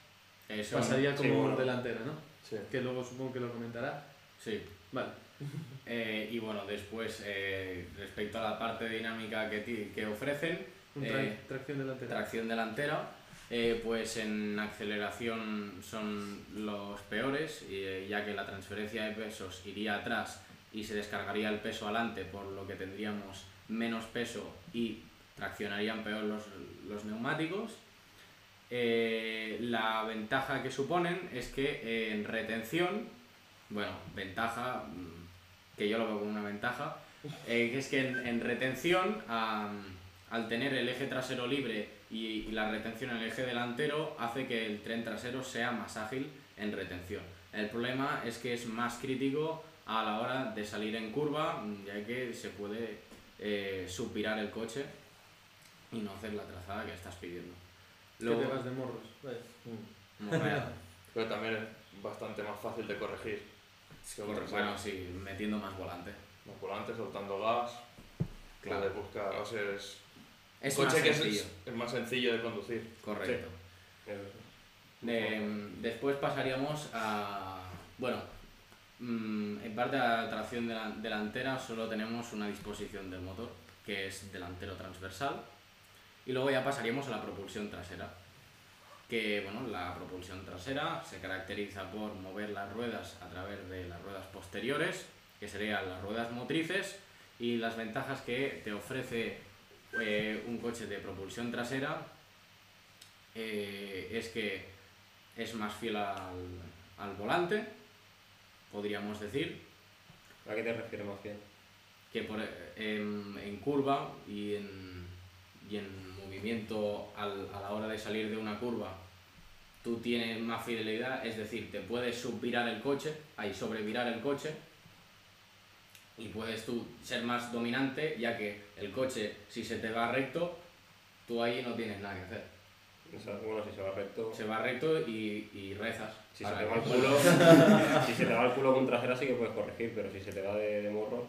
eso, Pasaría sí, como bueno. delantera, ¿no? Sí. Que luego supongo que lo comentará. sí. Vale. Eh, y bueno, después, eh, respecto a la parte dinámica que, que ofrecen, Un tra- Eh, tracción delantera. tracción delantera, eh, pues en aceleración son los peores, eh, ya que la transferencia de pesos iría atrás y se descargaría el peso adelante, por lo que tendríamos menos peso y traccionarían peor los, los neumáticos. Eh, la ventaja que suponen es que eh, en retención, bueno, ventaja, mm, que yo lo veo como una ventaja, eh, es que en, en retención, al tener el eje trasero libre y, la retención en el eje delantero, hace que el tren trasero sea más ágil en retención. El problema es que es más crítico a la hora de salir en curva, mm, ya que se puede eh, subvirar el coche y no hacer la trazada que estás pidiendo. Que Luego, te vas de morros. Morreado. Pero también es bastante más fácil de corregir. que trasero. Bueno, sí, metiendo más volante. Los volantes soltando gas, Claro. puedes buscar, o sea, es Es un más coche que sencillo. es, es más sencillo de conducir. Correcto. Es- después pasaríamos a. Bueno, mm, en parte de la tracción dela- delantera solo tenemos una disposición del motor, que es delantero transversal. Y luego ya pasaríamos a la propulsión trasera. Que bueno, la propulsión trasera se caracteriza por mover las ruedas a través de las ruedas posteriores, que serían las ruedas motrices, y las ventajas que te ofrece eh, un coche de propulsión trasera eh, es que es más fiel al, al volante, podríamos decir, ¿A qué te refieres más bien? que por, en, en curva y en, y en movimiento al- a la hora de salir de una curva tú tienes más fidelidad, es decir, te puedes subvirar el coche, ahí sobrevirar el coche y puedes tú ser más dominante ya que el coche si se te va recto tú ahí no tienes nada que hacer. Bueno, si se va recto. Se va recto y, y rezas. Si se, te va el culo, si se te va el culo con trasera sí que puedes corregir, pero si se te va de, de morro,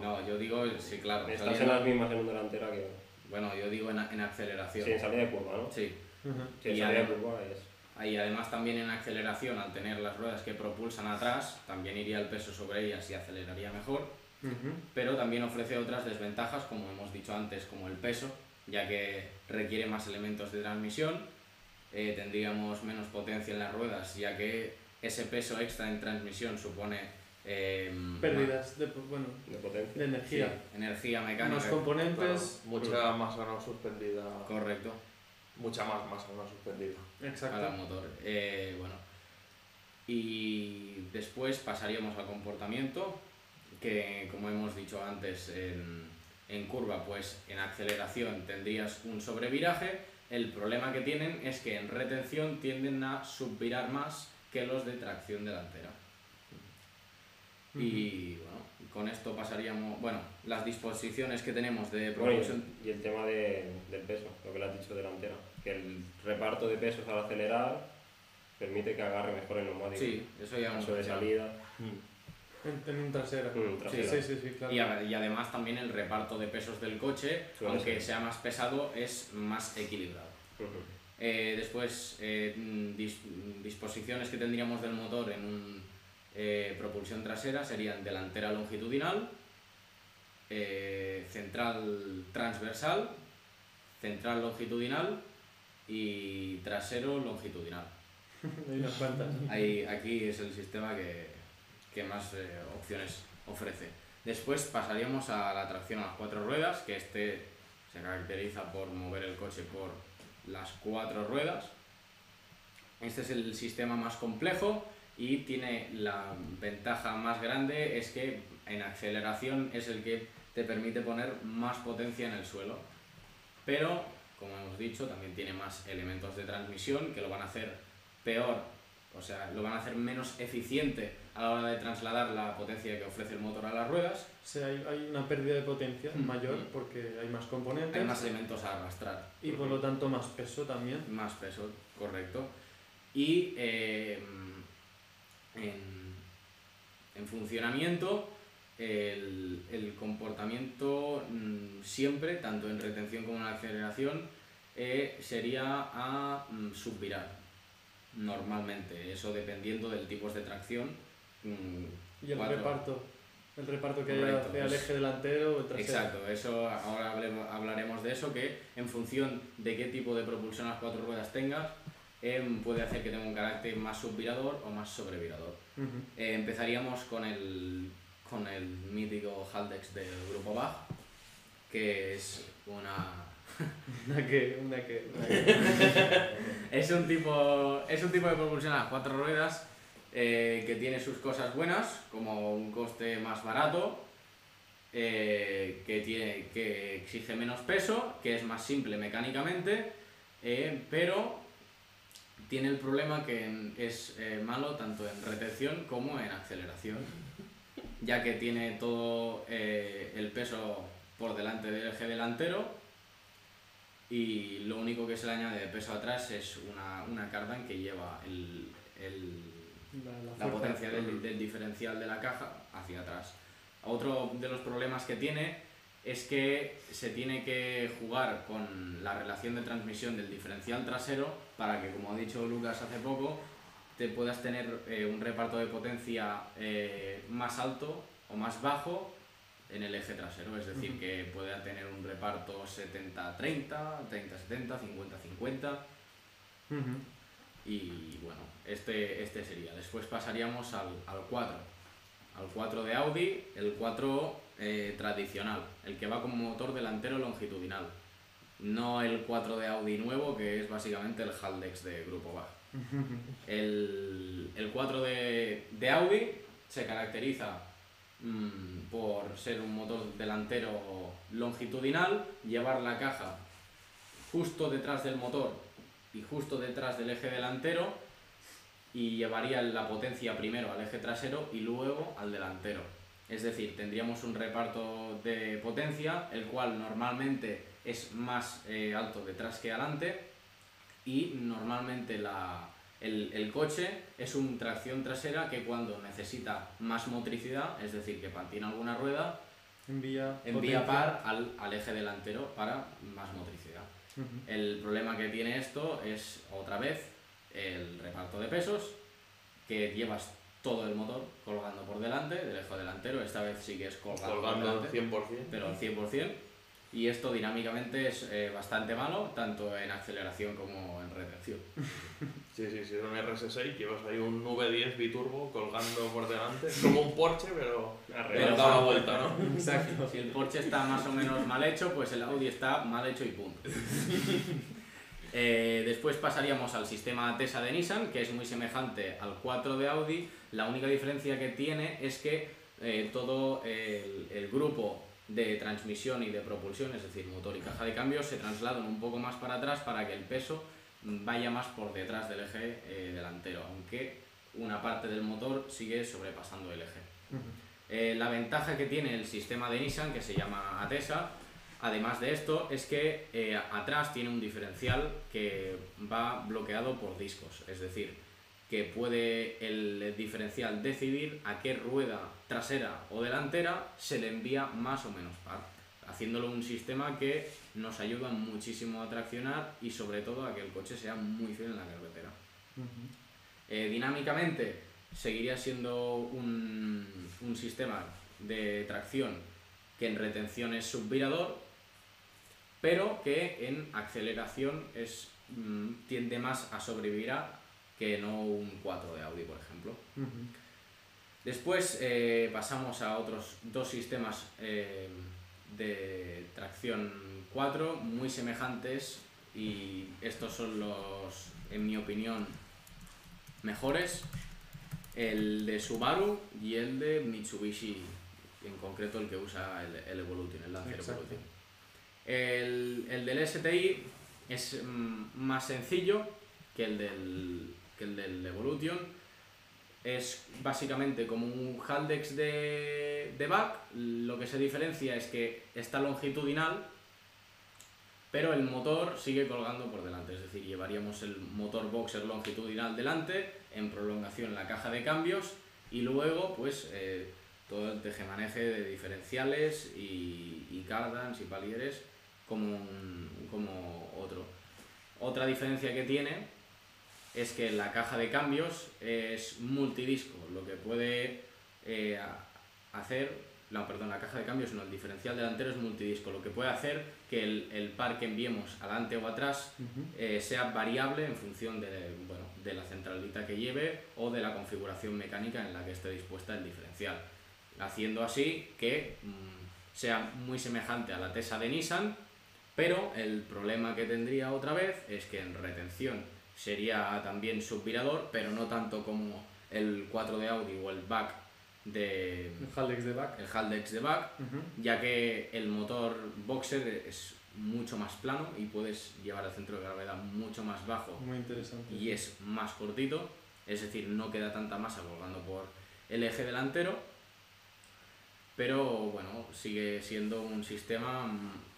No, yo digo, sí, claro. estás saliendo- en las mismas en un delantera que. Bueno, yo digo en, en aceleración. Sí, en salida de curva, ¿no? Sí. Ujú. Sí, en Y salida de. Y además también en aceleración, al tener las ruedas que propulsan atrás, también iría el peso sobre ellas y aceleraría mejor. Ujú. Pero también ofrece otras desventajas, como hemos dicho antes, como el peso, ya que requiere más elementos de transmisión. eh, tendríamos menos potencia en las ruedas, ya que ese peso extra en transmisión supone eh, Pérdidas de, bueno, De potencia. de sí, energía. energía mecánica. Más componentes. Mucha masa no suspendida, Correcto. mucha más masa no suspendida. Exacto. motor. Eh, bueno, Y después pasaríamos al comportamiento, que como hemos dicho antes en, en curva, pues en aceleración tendrías un sobreviraje. El problema que tienen es que en retención tienden a subvirar más que los de tracción delantera. Y bueno, con esto pasaríamos, bueno, las disposiciones que tenemos de Bueno, propulsión. y, el tema de- del peso, lo que le has dicho delantera, que el reparto de pesos al acelerar permite que agarre mejor el neumático. Sí, eso ya hemos Paso de salida. En, en un trasera. mm, trasera. Sí, sí, sí, claro. Y, a- y además también el reparto de pesos del coche, Suele aunque ser. sea más pesado, es más equilibrado. Ujú. Eh, después, eh, mm, dis- mm, disposiciones que tendríamos del motor en un, eh, propulsión trasera serían delantera longitudinal, eh, central transversal, central longitudinal y trasero longitudinal. Hay unas cuantas. Ahí, aquí es el sistema que, que más eh, opciones ofrece. Después pasaríamos a la tracción a las cuatro ruedas, que este se caracteriza por mover el coche por las cuatro ruedas. Este es el sistema más complejo y tiene la ventaja más grande es que en aceleración es el que te permite poner más potencia en el suelo. Pero, como hemos dicho, también tiene más elementos de transmisión que lo van a hacer peor, o sea, lo van a hacer menos eficiente a la hora de trasladar la potencia que ofrece el motor a las ruedas. O sea, hay, hay una pérdida de potencia Mm, mayor mm. porque hay más componentes Hay más elementos a arrastrar. y por lo tanto más peso también. Más peso, correcto. Y eh, en, en funcionamiento, el, el comportamiento mm, siempre, tanto en retención como en aceleración, eh, sería a mm, subvirar normalmente. Eso dependiendo del tipo de tracción. mm, Y el cuatro- reparto. El reparto que Correcto, hacia el eje delantero o trasero. Exacto, eso ahora hablemos- hablaremos de eso, que en función de qué tipo de propulsión las cuatro ruedas tengas, em, puede hacer que tenga un carácter más subvirador o más sobrevirador. Eh, empezaríamos con el, con el mítico Haldex del grupo Bach, que es una... Una que, una que, una que- Es un tipo, es un tipo de propulsión a cuatro ruedas eh, que tiene sus cosas buenas, como un coste más barato, eh, que, tiene, que exige menos peso, que es más simple mecánicamente, eh, pero tiene el problema que es eh, malo tanto en retención como en aceleración, ya que tiene todo eh, el peso por delante del eje delantero y lo único que se le añade de peso atrás es una, una cardan que lleva el, el- la, la potencia del, del diferencial de la caja hacia atrás. Otro de los problemas que tiene es que se tiene que jugar con la relación de transmisión del diferencial trasero para que, como ha dicho Lucas hace poco, te puedas tener eh, un reparto de potencia eh, más alto o más bajo en el eje trasero, es decir, que pueda tener un reparto 70-30, 30-70, 50-50 Ujú. y bueno, este, este sería. Después pasaríamos al, al 4. Al 4 de Audi, el 4 eh, tradicional, el que va como motor delantero longitudinal. No el 4 de Audi nuevo, que es básicamente el Haldex de Grupo Bach. El, el 4 de, de Audi se caracteriza mm, por ser un motor delantero longitudinal, llevar la caja justo detrás del motor y justo detrás del eje delantero y llevaría la potencia primero al eje trasero y luego al delantero. Es decir, tendríamos un reparto de potencia, el cual normalmente es más eh, alto detrás que adelante y normalmente la, el, el coche es un tracción trasera que cuando necesita más motricidad, es decir, que patina alguna rueda, Envía, envía par al, al eje delantero para más motricidad. El problema que tiene esto es otra vez el reparto de pesos, que llevas todo el motor colgando por delante del eje delantero, esta vez sí que es colgado por Colgando delante, 100%. pero al 100%, y esto dinámicamente es eh, bastante malo, tanto en aceleración como en retención. Sí, sí, sí, es un RS6, llevas ahí un V10 biturbo colgando por delante, como un Porsche, pero da la vuelta, ¿no? Exacto. Si el Porsche está más o menos mal hecho, pues el Audi está mal hecho y punto. Eh, después pasaríamos al sistema Atesa de Nissan, que es muy semejante al 4 de Audi. La única diferencia que tiene es que eh, todo el, el grupo de transmisión y de propulsión, es decir, motor y caja de cambios, se trasladan un poco más para atrás para que el peso vaya más por detrás del eje eh, delantero, aunque una parte del motor sigue sobrepasando el eje. La ventaja que tiene el sistema de Nissan, que se llama Atesa, además de esto, es que eh, atrás tiene un diferencial que va bloqueado por discos, es decir, que puede el diferencial decidir a qué rueda trasera o delantera se le envía más o menos par, haciéndolo un sistema que nos ayuda muchísimo a traccionar y sobre todo a que el coche sea muy fiel en la carretera. Eh, dinámicamente seguiría siendo un, un sistema de tracción que en retención es subvirador, pero que en aceleración es, mm, tiende más a sobrevirar que no un 4 de Audi, por ejemplo. Después eh, pasamos a otros dos sistemas eh, de tracción 4 muy semejantes y estos son los, en mi opinión, mejores. El de Subaru y el de Mitsubishi, en concreto el que usa el, el Evolution, el Lancer Exacto. Evolution. El, el del STI es mm, más sencillo que el del, que el del Evolution. Es básicamente como un Haldex de, de back. Lo que se diferencia es que está longitudinal, pero el motor sigue colgando por delante. Es decir, llevaríamos el motor boxer longitudinal delante, en prolongación la caja de cambios y luego pues eh, todo el tejemaneje de diferenciales y, y cardans y palieres como, un- como otro. Otra diferencia que tiene es que la caja de cambios es multidisco, lo que puede eh, hacer, no, perdón, la caja de cambios no, el diferencial delantero es multidisco, lo que puede hacer que el, el par que enviemos adelante o atrás eh, sea variable en función de, bueno, de la centralita que lleve o de la configuración mecánica en la que esté dispuesta el diferencial, haciendo así que mm, sea muy semejante a la Tesa de Nissan, pero el problema que tendría otra vez es que en retención sería también subvirador, pero no tanto como el 4 de Audi o el back de El Haldex de back. el Haldex de back, ya que el motor boxer es mucho más plano y puedes llevar el centro de gravedad mucho más bajo Muy interesante. y es más cortito, es decir, no queda tanta masa colgando por el eje delantero, pero bueno, sigue siendo un sistema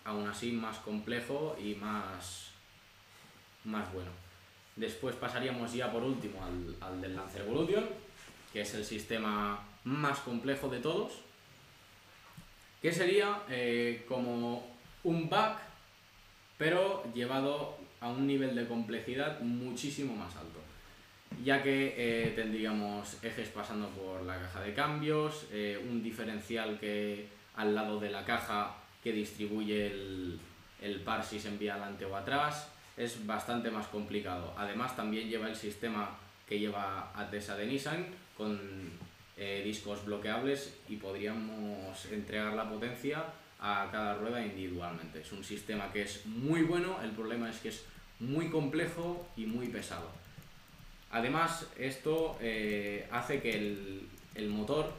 aún así más complejo y más, más bueno. Después pasaríamos ya por último al, del Lancer Evolution, que es el sistema más complejo de todos, que sería eh, como un back, pero llevado a un nivel de complejidad muchísimo más alto, ya que eh, tendríamos ejes pasando por la caja de cambios, eh, un diferencial que al lado de la caja que distribuye el, el par si se envía adelante o atrás, es bastante más complicado. Además también lleva el sistema que lleva Atesa de Nissan con eh, discos bloqueables y podríamos entregar la potencia a cada rueda individualmente. Es un sistema que es muy bueno, el problema es que es muy complejo y muy pesado. Además, esto eh, hace que el, el motor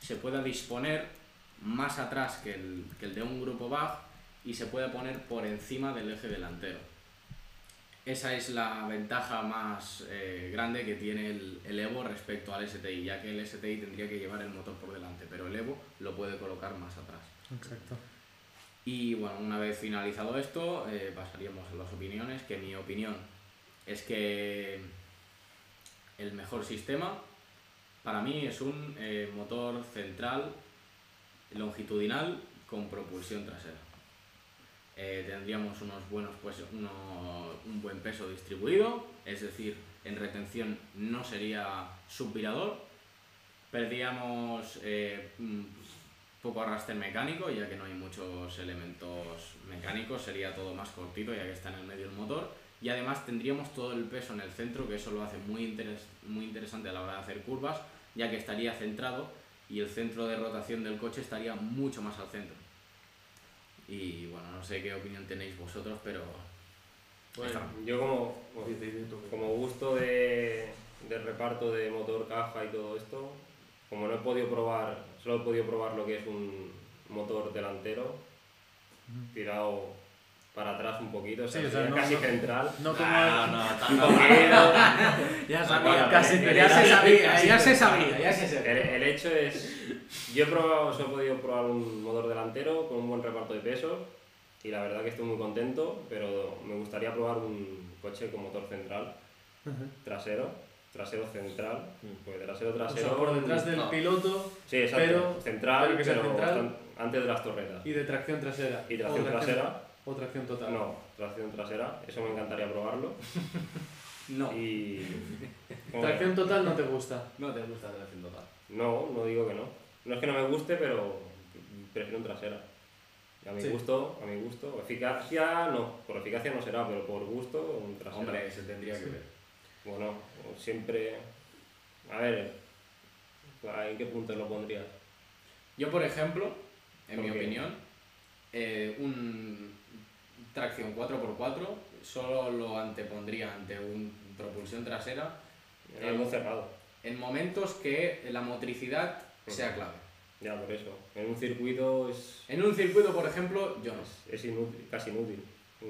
se pueda disponer más atrás que el, que el de un grupo BAG y se pueda poner por encima del eje delantero. Esa es la ventaja más eh, grande que tiene el, el Evo respecto al STI, ya que el STI tendría que llevar el motor por delante, pero el Evo lo puede colocar más atrás. Exacto. Y bueno, una vez finalizado esto, eh, pasaríamos a las opiniones, que mi opinión es que el mejor sistema para mí es un eh, motor central longitudinal con propulsión trasera. Eh, tendríamos unos buenos, pues, uno- un buen peso distribuido, es decir, en retención no sería subvirador. Perdíamos eh, poco arrastre mecánico, ya que no hay muchos elementos mecánicos, sería todo más cortito, ya que está en el medio el motor. Y además tendríamos todo el peso en el centro, que eso lo hace muy, interes- muy interesante a la hora de hacer curvas, ya que estaría centrado y el centro de rotación del coche estaría mucho más al centro. Y bueno, no sé qué opinión tenéis vosotros, pero Bueno, Yo como, como gusto de, de reparto de motor, caja y todo esto, como no he podido probar, solo he podido probar lo que es un motor delantero, tirado para atrás un poquito, o sea, Sí, o sea, no- casi no- central. No como Ah, no, tanto. poquito. Ya sabía, casi el, ya se sabía, ya se sabía, ya se el, sabía. el hecho es, yo he probado, solo he podido probar un motor delantero con un buen reparto de pesos y la verdad que estoy muy contento, pero me gustaría probar un coche con motor central, trasero, trasero central, pues trasero o sea, trasero. por detrás del no. piloto Sí, exacto. pero- central, pero que sea central. bastan- antes de las torretas. y de tracción trasera. Y tracción o trasera, O tracción total. no, tracción trasera, eso me encantaría probarlo. No, Y. Tracción total no te gusta. no te gusta la tracción total. No, no digo que no. No es que no me guste, pero prefiero un trasera. Y A mi Sí. gusto, a mi gusto. Eficacia no, por eficacia no será, pero por gusto un trasera. Hombre, se tendría que ver. Bueno, siempre. A ver, ¿en qué punto lo pondrías? Yo, por ejemplo, en ¿Por mi qué? opinión, eh, un tracción 4x4 solo lo antepondría ante un propulsión trasera En algo cerrado. en momentos que la motricidad sea clave. Ya, por eso. En un circuito es, En un circuito, por ejemplo, yo no. es inútil, casi inútil.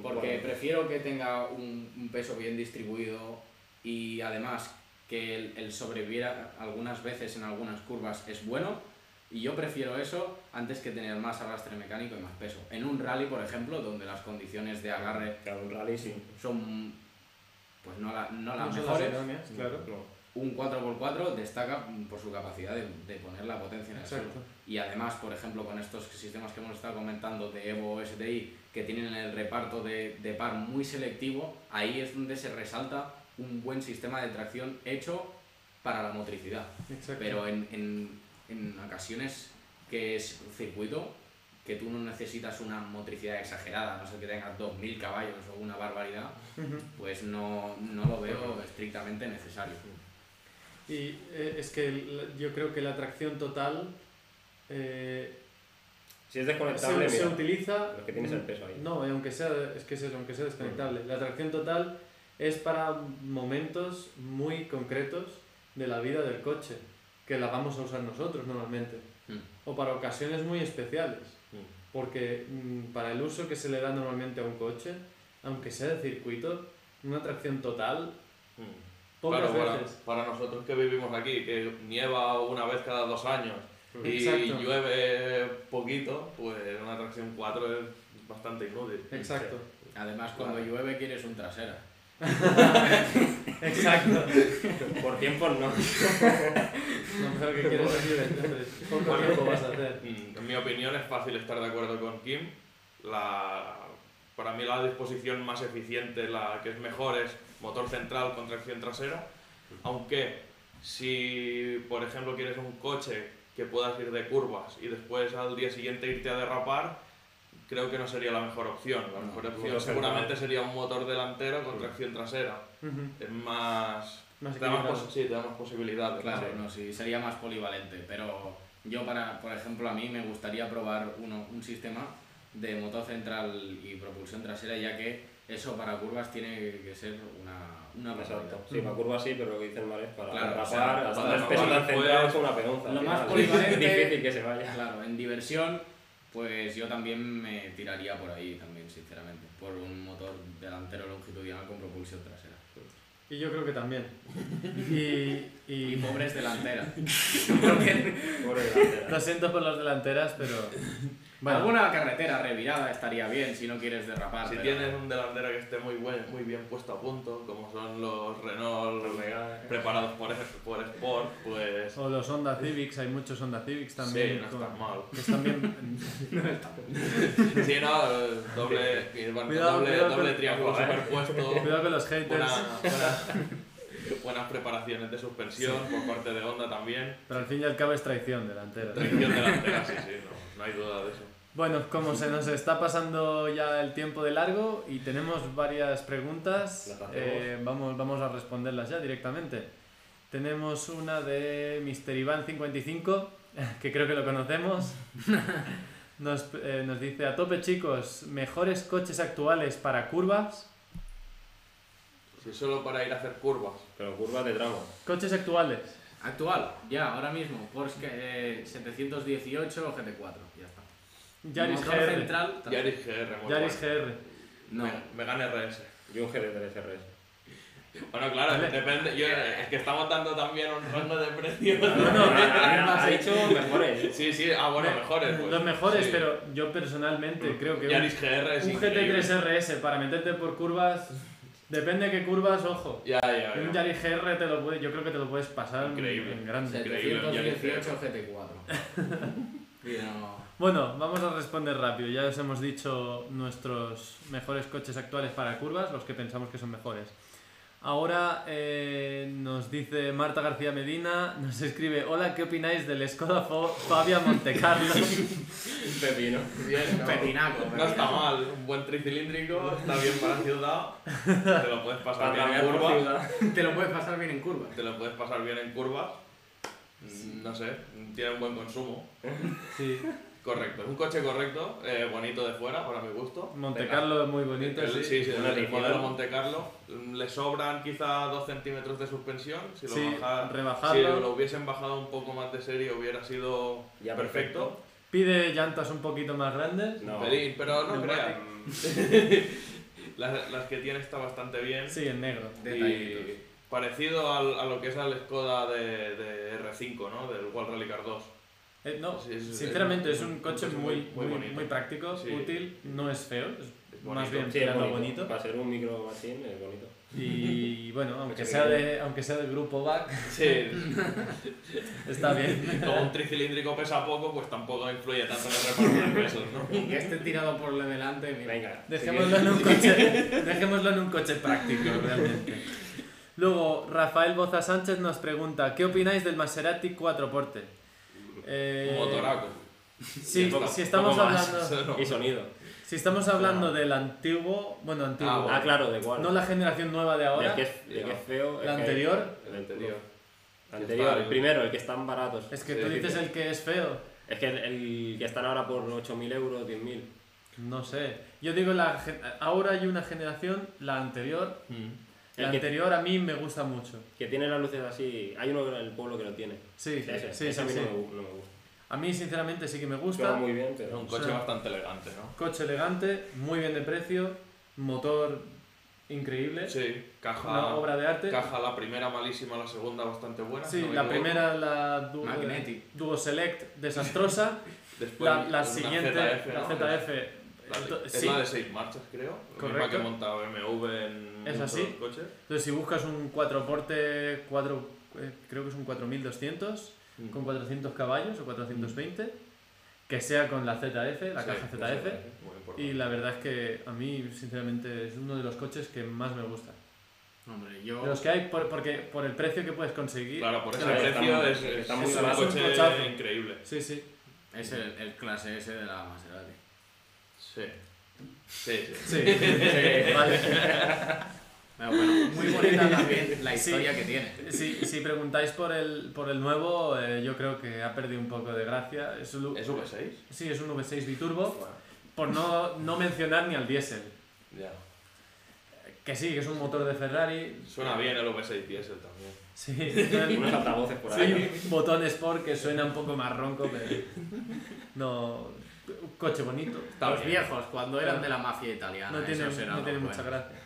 Porque prefiero que tenga un, un peso bien distribuido y además que el, el sobreviviera algunas veces en algunas curvas es bueno. Y yo prefiero eso antes que tener más arrastre mecánico y más peso. En un rally, por ejemplo, donde las condiciones de agarre Claro, un rally sí. son pues no, la- no las mejores, idóneas, claro. Un 4x4 destaca por su capacidad de, de poner la potencia en el suelo. Y además, por ejemplo, con estos sistemas que hemos estado comentando de Evo o STI, que tienen el reparto de, de par muy selectivo, ahí es donde se resalta un buen sistema de tracción hecho para la motricidad. Exacto. Pero en, en, en ocasiones que es un circuito, que tú no necesitas una motricidad exagerada, no sé que tengas 2.000 caballos o una barbaridad, pues no, no lo veo estrictamente necesario. Y eh, es que yo creo que la tracción total eh, Si es desconectable, se mira, utiliza. lo que tienes el peso ahí. No, aunque sea, es que es eso, aunque sea desconectable. La tracción total es para momentos muy concretos de la vida del coche, que la vamos a usar nosotros normalmente, Mm. o para ocasiones muy especiales, Mm. porque mm, para el uso que se le da normalmente a un coche, aunque sea de circuito, una tracción total, Mm. pocas Claro, para, veces. para nosotros que vivimos aquí, que nieva una vez cada dos años y Exacto. llueve poquito, pues una tracción 4 es bastante inútil. Exacto, Además, cuando Vale. llueve quieres un trasera. exacto. Por tiempo no. No, que quieres decir, entonces, poco tiempo vas a hacer. Mm, En mi opinión es fácil estar de acuerdo con Kim. La, para mí la disposición más eficiente, la que es mejor, es motor central con tracción trasera. Aunque si, por ejemplo, quieres un coche que puedas ir de curvas y después al día siguiente irte a derrapar, creo que no sería la mejor opción. La No, mejor motor opción seguramente sería un motor delantero con tracción trasera. Ujú. Es más... Más te da más, sí, te da más posibilidades. Claro, Sí. no, sí, sería más polivalente. Pero yo, para, por ejemplo, a mí me gustaría probar uno, un sistema de motor central y propulsión trasera, ya que eso para curvas tiene que ser una, una. Exacto. Sí, para curvas sí, pero lo que dicen mal es para Claro, derrapar, o sea, hasta para central pues, es una peonza. lo más polivalente- Es difícil que se vaya. Claro, en diversión, pues yo también me tiraría por ahí también, sinceramente, por un motor delantero longitudinal con propulsión trasera. Y yo creo que también. Y, Y y pobres delanteras. Lo siento por las delanteras, pero. Bueno, Alguna carretera revirada estaría bien si no quieres derrapar. Si pero- tienes un delantero que esté muy, buen, muy bien puesto a punto, como son los Renault Megane. preparados por, por Sport, pues o los Honda Civics, hay muchos Honda Civics también. sí, no con- está mal. que están bien. Sí, no, doble, Cuidado, doble, cuidado doble con- triángulo eh. superpuesto, Cuidado con los haters. buena- buena- buenas preparaciones de suspensión por parte de Honda también. Pero al fin y al cabo es traición delantera. Tracción delantera, sí, sí, no, no hay duda de eso. Bueno, como se nos está pasando ya el tiempo de largo y tenemos varias preguntas, eh, vamos, vamos a responderlas ya directamente. Tenemos una de Mr. Iván55, que creo que lo conocemos. Nos, eh, nos dice, a tope chicos, mejores coches actuales para curvas. Si solo para ir a hacer curvas. Pero curvas de tramo. Coches actuales. Actual, ya, ahora mismo, Porsche eh, 718 o GT4, ya está. Yaris Motor GR. central, Yaris GR, muy Yaris bueno. GR. no. Me- Megane RS. Y un GT3 RS. Bueno, claro, Vale. depende. Yo, es que estamos dando también un rango de precios. Bueno, ha dicho mejores. Sí, sí, ah, bueno, Me- mejores. Pues. Los mejores, Sí. pero yo personalmente creo que un, Yaris GR es un increíble. GT3 RS para meterte por curvas, depende de qué curvas, ojo. Ya, ya, Un ya. Yaris GR te lo puede, yo creo que te lo puedes pasar Increíble. en grande. Increíble, 718 GT4. Bueno, vamos a responder rápido. Ya os hemos dicho nuestros mejores coches actuales para curvas, los que pensamos que son mejores. Ahora eh, nos dice Marta García Medina, nos escribe, hola, ¿qué opináis del Skoda Fo- Fabia Montecarlo? Un pepino. Bien, no, Pepinaco, no está mal. Un buen tricilíndrico, está bien para ciudad. Te lo puedes pasar Para bien en ciudad. Te lo puedes pasar bien en curva. Te lo puedes pasar bien en curvas. Mm, No sé, tiene un buen consumo. Sí, Correcto, es un coche correcto, eh, bonito de fuera, para mi gusto. Montecarlo es muy bonito, El- sí. sí, sí, el modelo Monte Carlo. mm, Le sobran quizá 2 centímetros de suspensión. Si lo, Sí, baja- si lo hubiesen bajado un poco más de serie hubiera sido Ya perfecto. Pide llantas un poquito más grandes. No. Pelín, pero no crean. las, las que tiene está bastante bien. Sí, en negro. Detallitos. Y parecido al- a lo que es el Skoda de, de R5, ¿no? Del World Rally Car 2. Eh, no, Sí, es- sinceramente es es un un coche coche muy, muy- muy muy, bonito. muy práctico, Sí. útil, no es feo, es, Es más bonito. bien Sí, bonito. bonito. Para ser un micro machine es bonito. Y bueno, aunque sea, de, aunque sea del grupo BAC, Sí, está bien. como un tricilíndrico pesa poco, pues tampoco influye tanto en el reparto de pesos, ¿no? Y este tirado por lo delante, mira. Venga. Dejémoslo en un coche, dejémoslo en un coche práctico, realmente. Luego, Rafael Boza Sánchez nos pregunta, ¿qué opináis del Maserati 4 Porte? Eh, Un motoraco. Sí, Poco- si estamos hablando. Y sonido. si estamos hablando del antiguo, bueno, antiguo, Ah, bueno. Ah, claro, de cuál. no la generación nueva de ahora, El que es, el que es feo. que- anterior, El anterior. El anterior, Está el el- primero, el que están baratos. es que tú dices el que es feo. Es que el, el que están ahora por 8.000 euros, 10.000. No sé. Yo digo, la, ahora hay una generación, la anterior. La El que- anterior a mí me gusta mucho. Que tiene las luces así. Hay uno en el pueblo que lo tiene. Sí, sí, ese, sí, ese sí, a mí sí. No, me, no me gusta. A mí, sinceramente, sí que me gusta. muy bien, Es pero. un coche Sí. bastante elegante, ¿no? Coche elegante, muy bien de precio, motor increíble, Sí, una caja, obra de arte. caja la primera malísima, la segunda bastante buena. Sí, no la primera, la du- Magnetic. Duo Select, desastrosa. Después la, la una siguiente, ZF, la ¿no? ZF, La de- ento- es sí. la de 6 marchas, creo. La misma Correcto. que monta BMW en ¿Es así? Entonces, si buscas un 4 porte, 4, eh, creo que es un 4200, Mm. con 400 caballos o 420, que sea con la ZF, la Sí, caja la ZF. Y la verdad es que a mí, sinceramente, es uno de los coches que más me gusta. Hombre, yo. De los que hay, por, porque, por el precio que puedes conseguir. Claro, por ese Claro, precio es, es, está muy es un coche un increíble. Sí, sí. Es el, el clase S de la Maserati. Sí. Sí, sí. Sí, sí, vale. Pero bueno, muy bonita también la Sí. historia que tiene. Si, si preguntáis por el, por el nuevo, eh, yo creo que ha perdido un poco de gracia. Es un, ¿Es V6? sí, es un V6 biturbo, Bueno, por no, no mencionar ni al diésel. ya. Que sí, que es un motor de Ferrari. Suena bien el V6 diésel también. Sí, Unos altavoces por ahí. sí, botón Sport que suena un poco más ronco, pero no. Coche bonito. Está los bien. viejos, cuando eran de la mafia italiana, No tiene, no mucha gracia.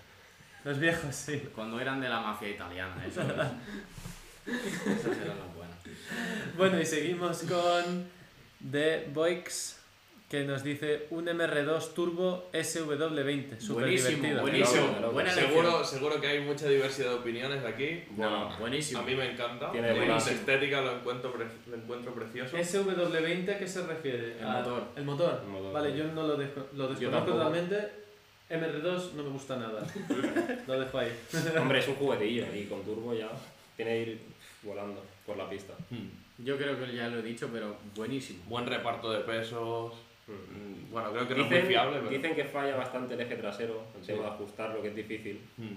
Los viejos, sí. Cuando eran de la mafia italiana, esos, esos eran los buenos. Bueno, y seguimos con The Boix, que nos dice un MR2 Turbo SW20. Súper Buenísimo, divertido. buenísimo. Buena Seguro, seguro que hay mucha diversidad de opiniones aquí. No, buenísimo. A mí me encanta. Tiene buenísimo. estética lo encuentro, pre- lo encuentro precioso. ¿SW20 a qué se refiere? El A- motor. El motor. El motor. Vale, yo no lo, desco- lo desconozco totalmente. MR2 no me gusta nada. lo dejo ahí. Hombre, es un juguetillo y con turbo ya tiene que ir volando por la pista. Hmm. Yo creo que ya lo he dicho, pero buenísimo. Buen reparto de pesos. Mm. Mm, Bueno, creo que no es Dicen, muy fiable, pero. dicen que falla bastante el eje trasero, el Sí. tema de ajustar, lo que es difícil. Hmm.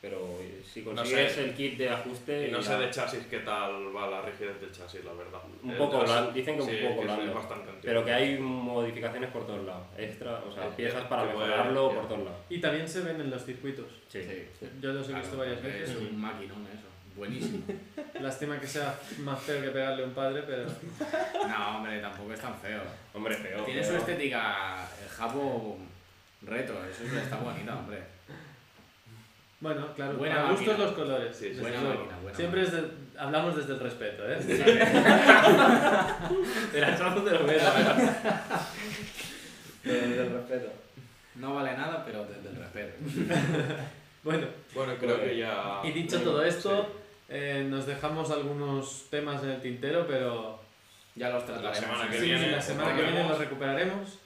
Pero eh, si No consigues sé. el kit de ajuste. Y no ya- sé de chasis qué tal va la rigidez del chasis, la verdad. Un poco blando, dicen que un Sí, poco es blando. Pero que hay modificaciones por todos lados. Extra, o sea, Sí, piezas para mejorarlo por todos lados. Y también se ven en los circuitos. Sí. Yo los he Claro, visto varias veces. Es un maquinón eso. Buenísimo. Lástima que sea más feo que pegarle a un padre, pero... No, hombre, tampoco es tan feo. Hombre, feo. Tiene feo. su estética, el japo retro, eso está bonita, hombre. Bueno, claro, Buena para gustos los colores. Sí, buena máquina, buena Siempre es de- hablamos desde el respeto, ¿eh? Te la echamos de los desde el respeto. No vale nada, pero desde el respeto. Bueno, Bueno, creo que ya. y dicho todo esto, eh, nos dejamos algunos temas en el tintero, pero Ya los trataremos. semana que sí, viene la semana que viene los recuperaremos.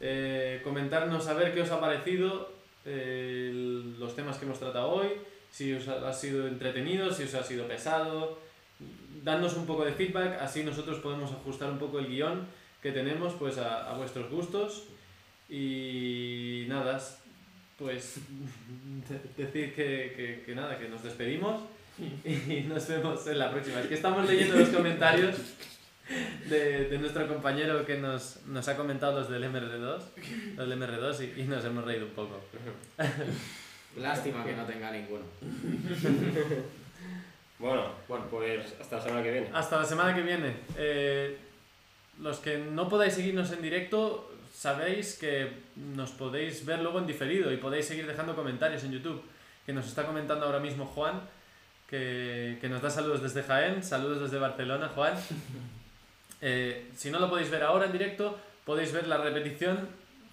Eh, comentarnos a ver qué os ha parecido eh, los temas que hemos tratado hoy, si os ha, ha sido entretenido, si os ha sido pesado. Dadnos un poco de feedback, así nosotros podemos ajustar un poco el guion que tenemos pues a, a vuestros gustos. Y nada, pues de- decir que, que- que nada, que nos despedimos y nos vemos en la próxima. Es que estamos leyendo los comentarios de, de nuestro compañero que nos, nos ha comentado los del MR2, los del MR2 y, y nos hemos reído un poco. Lástima que no tenga ninguno. Bueno, bueno, pues hasta la semana que viene. Hasta la semana que viene. Eh, los que no podáis seguirnos en directo, sabéis que nos podéis ver luego en diferido y podéis seguir dejando comentarios en YouTube. Que nos está comentando ahora mismo Juan, que, que nos da saludos desde Jaén, saludos desde Barcelona, Juan. Eh, si no lo podéis ver ahora en directo, podéis ver la repetición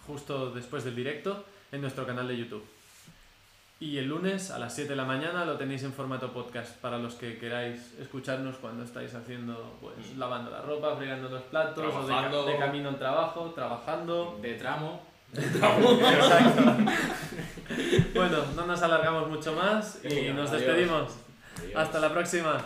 justo después del directo en nuestro canal de YouTube. Y el lunes a las 7 de la mañana lo tenéis en formato podcast para los que queráis escucharnos cuando estáis haciendo, pues, lavando la ropa, fregando los platos, o de, de camino al trabajo, trabajando. De tramo, Exacto. bueno, no nos alargamos mucho más y nos adiós. Hasta la próxima.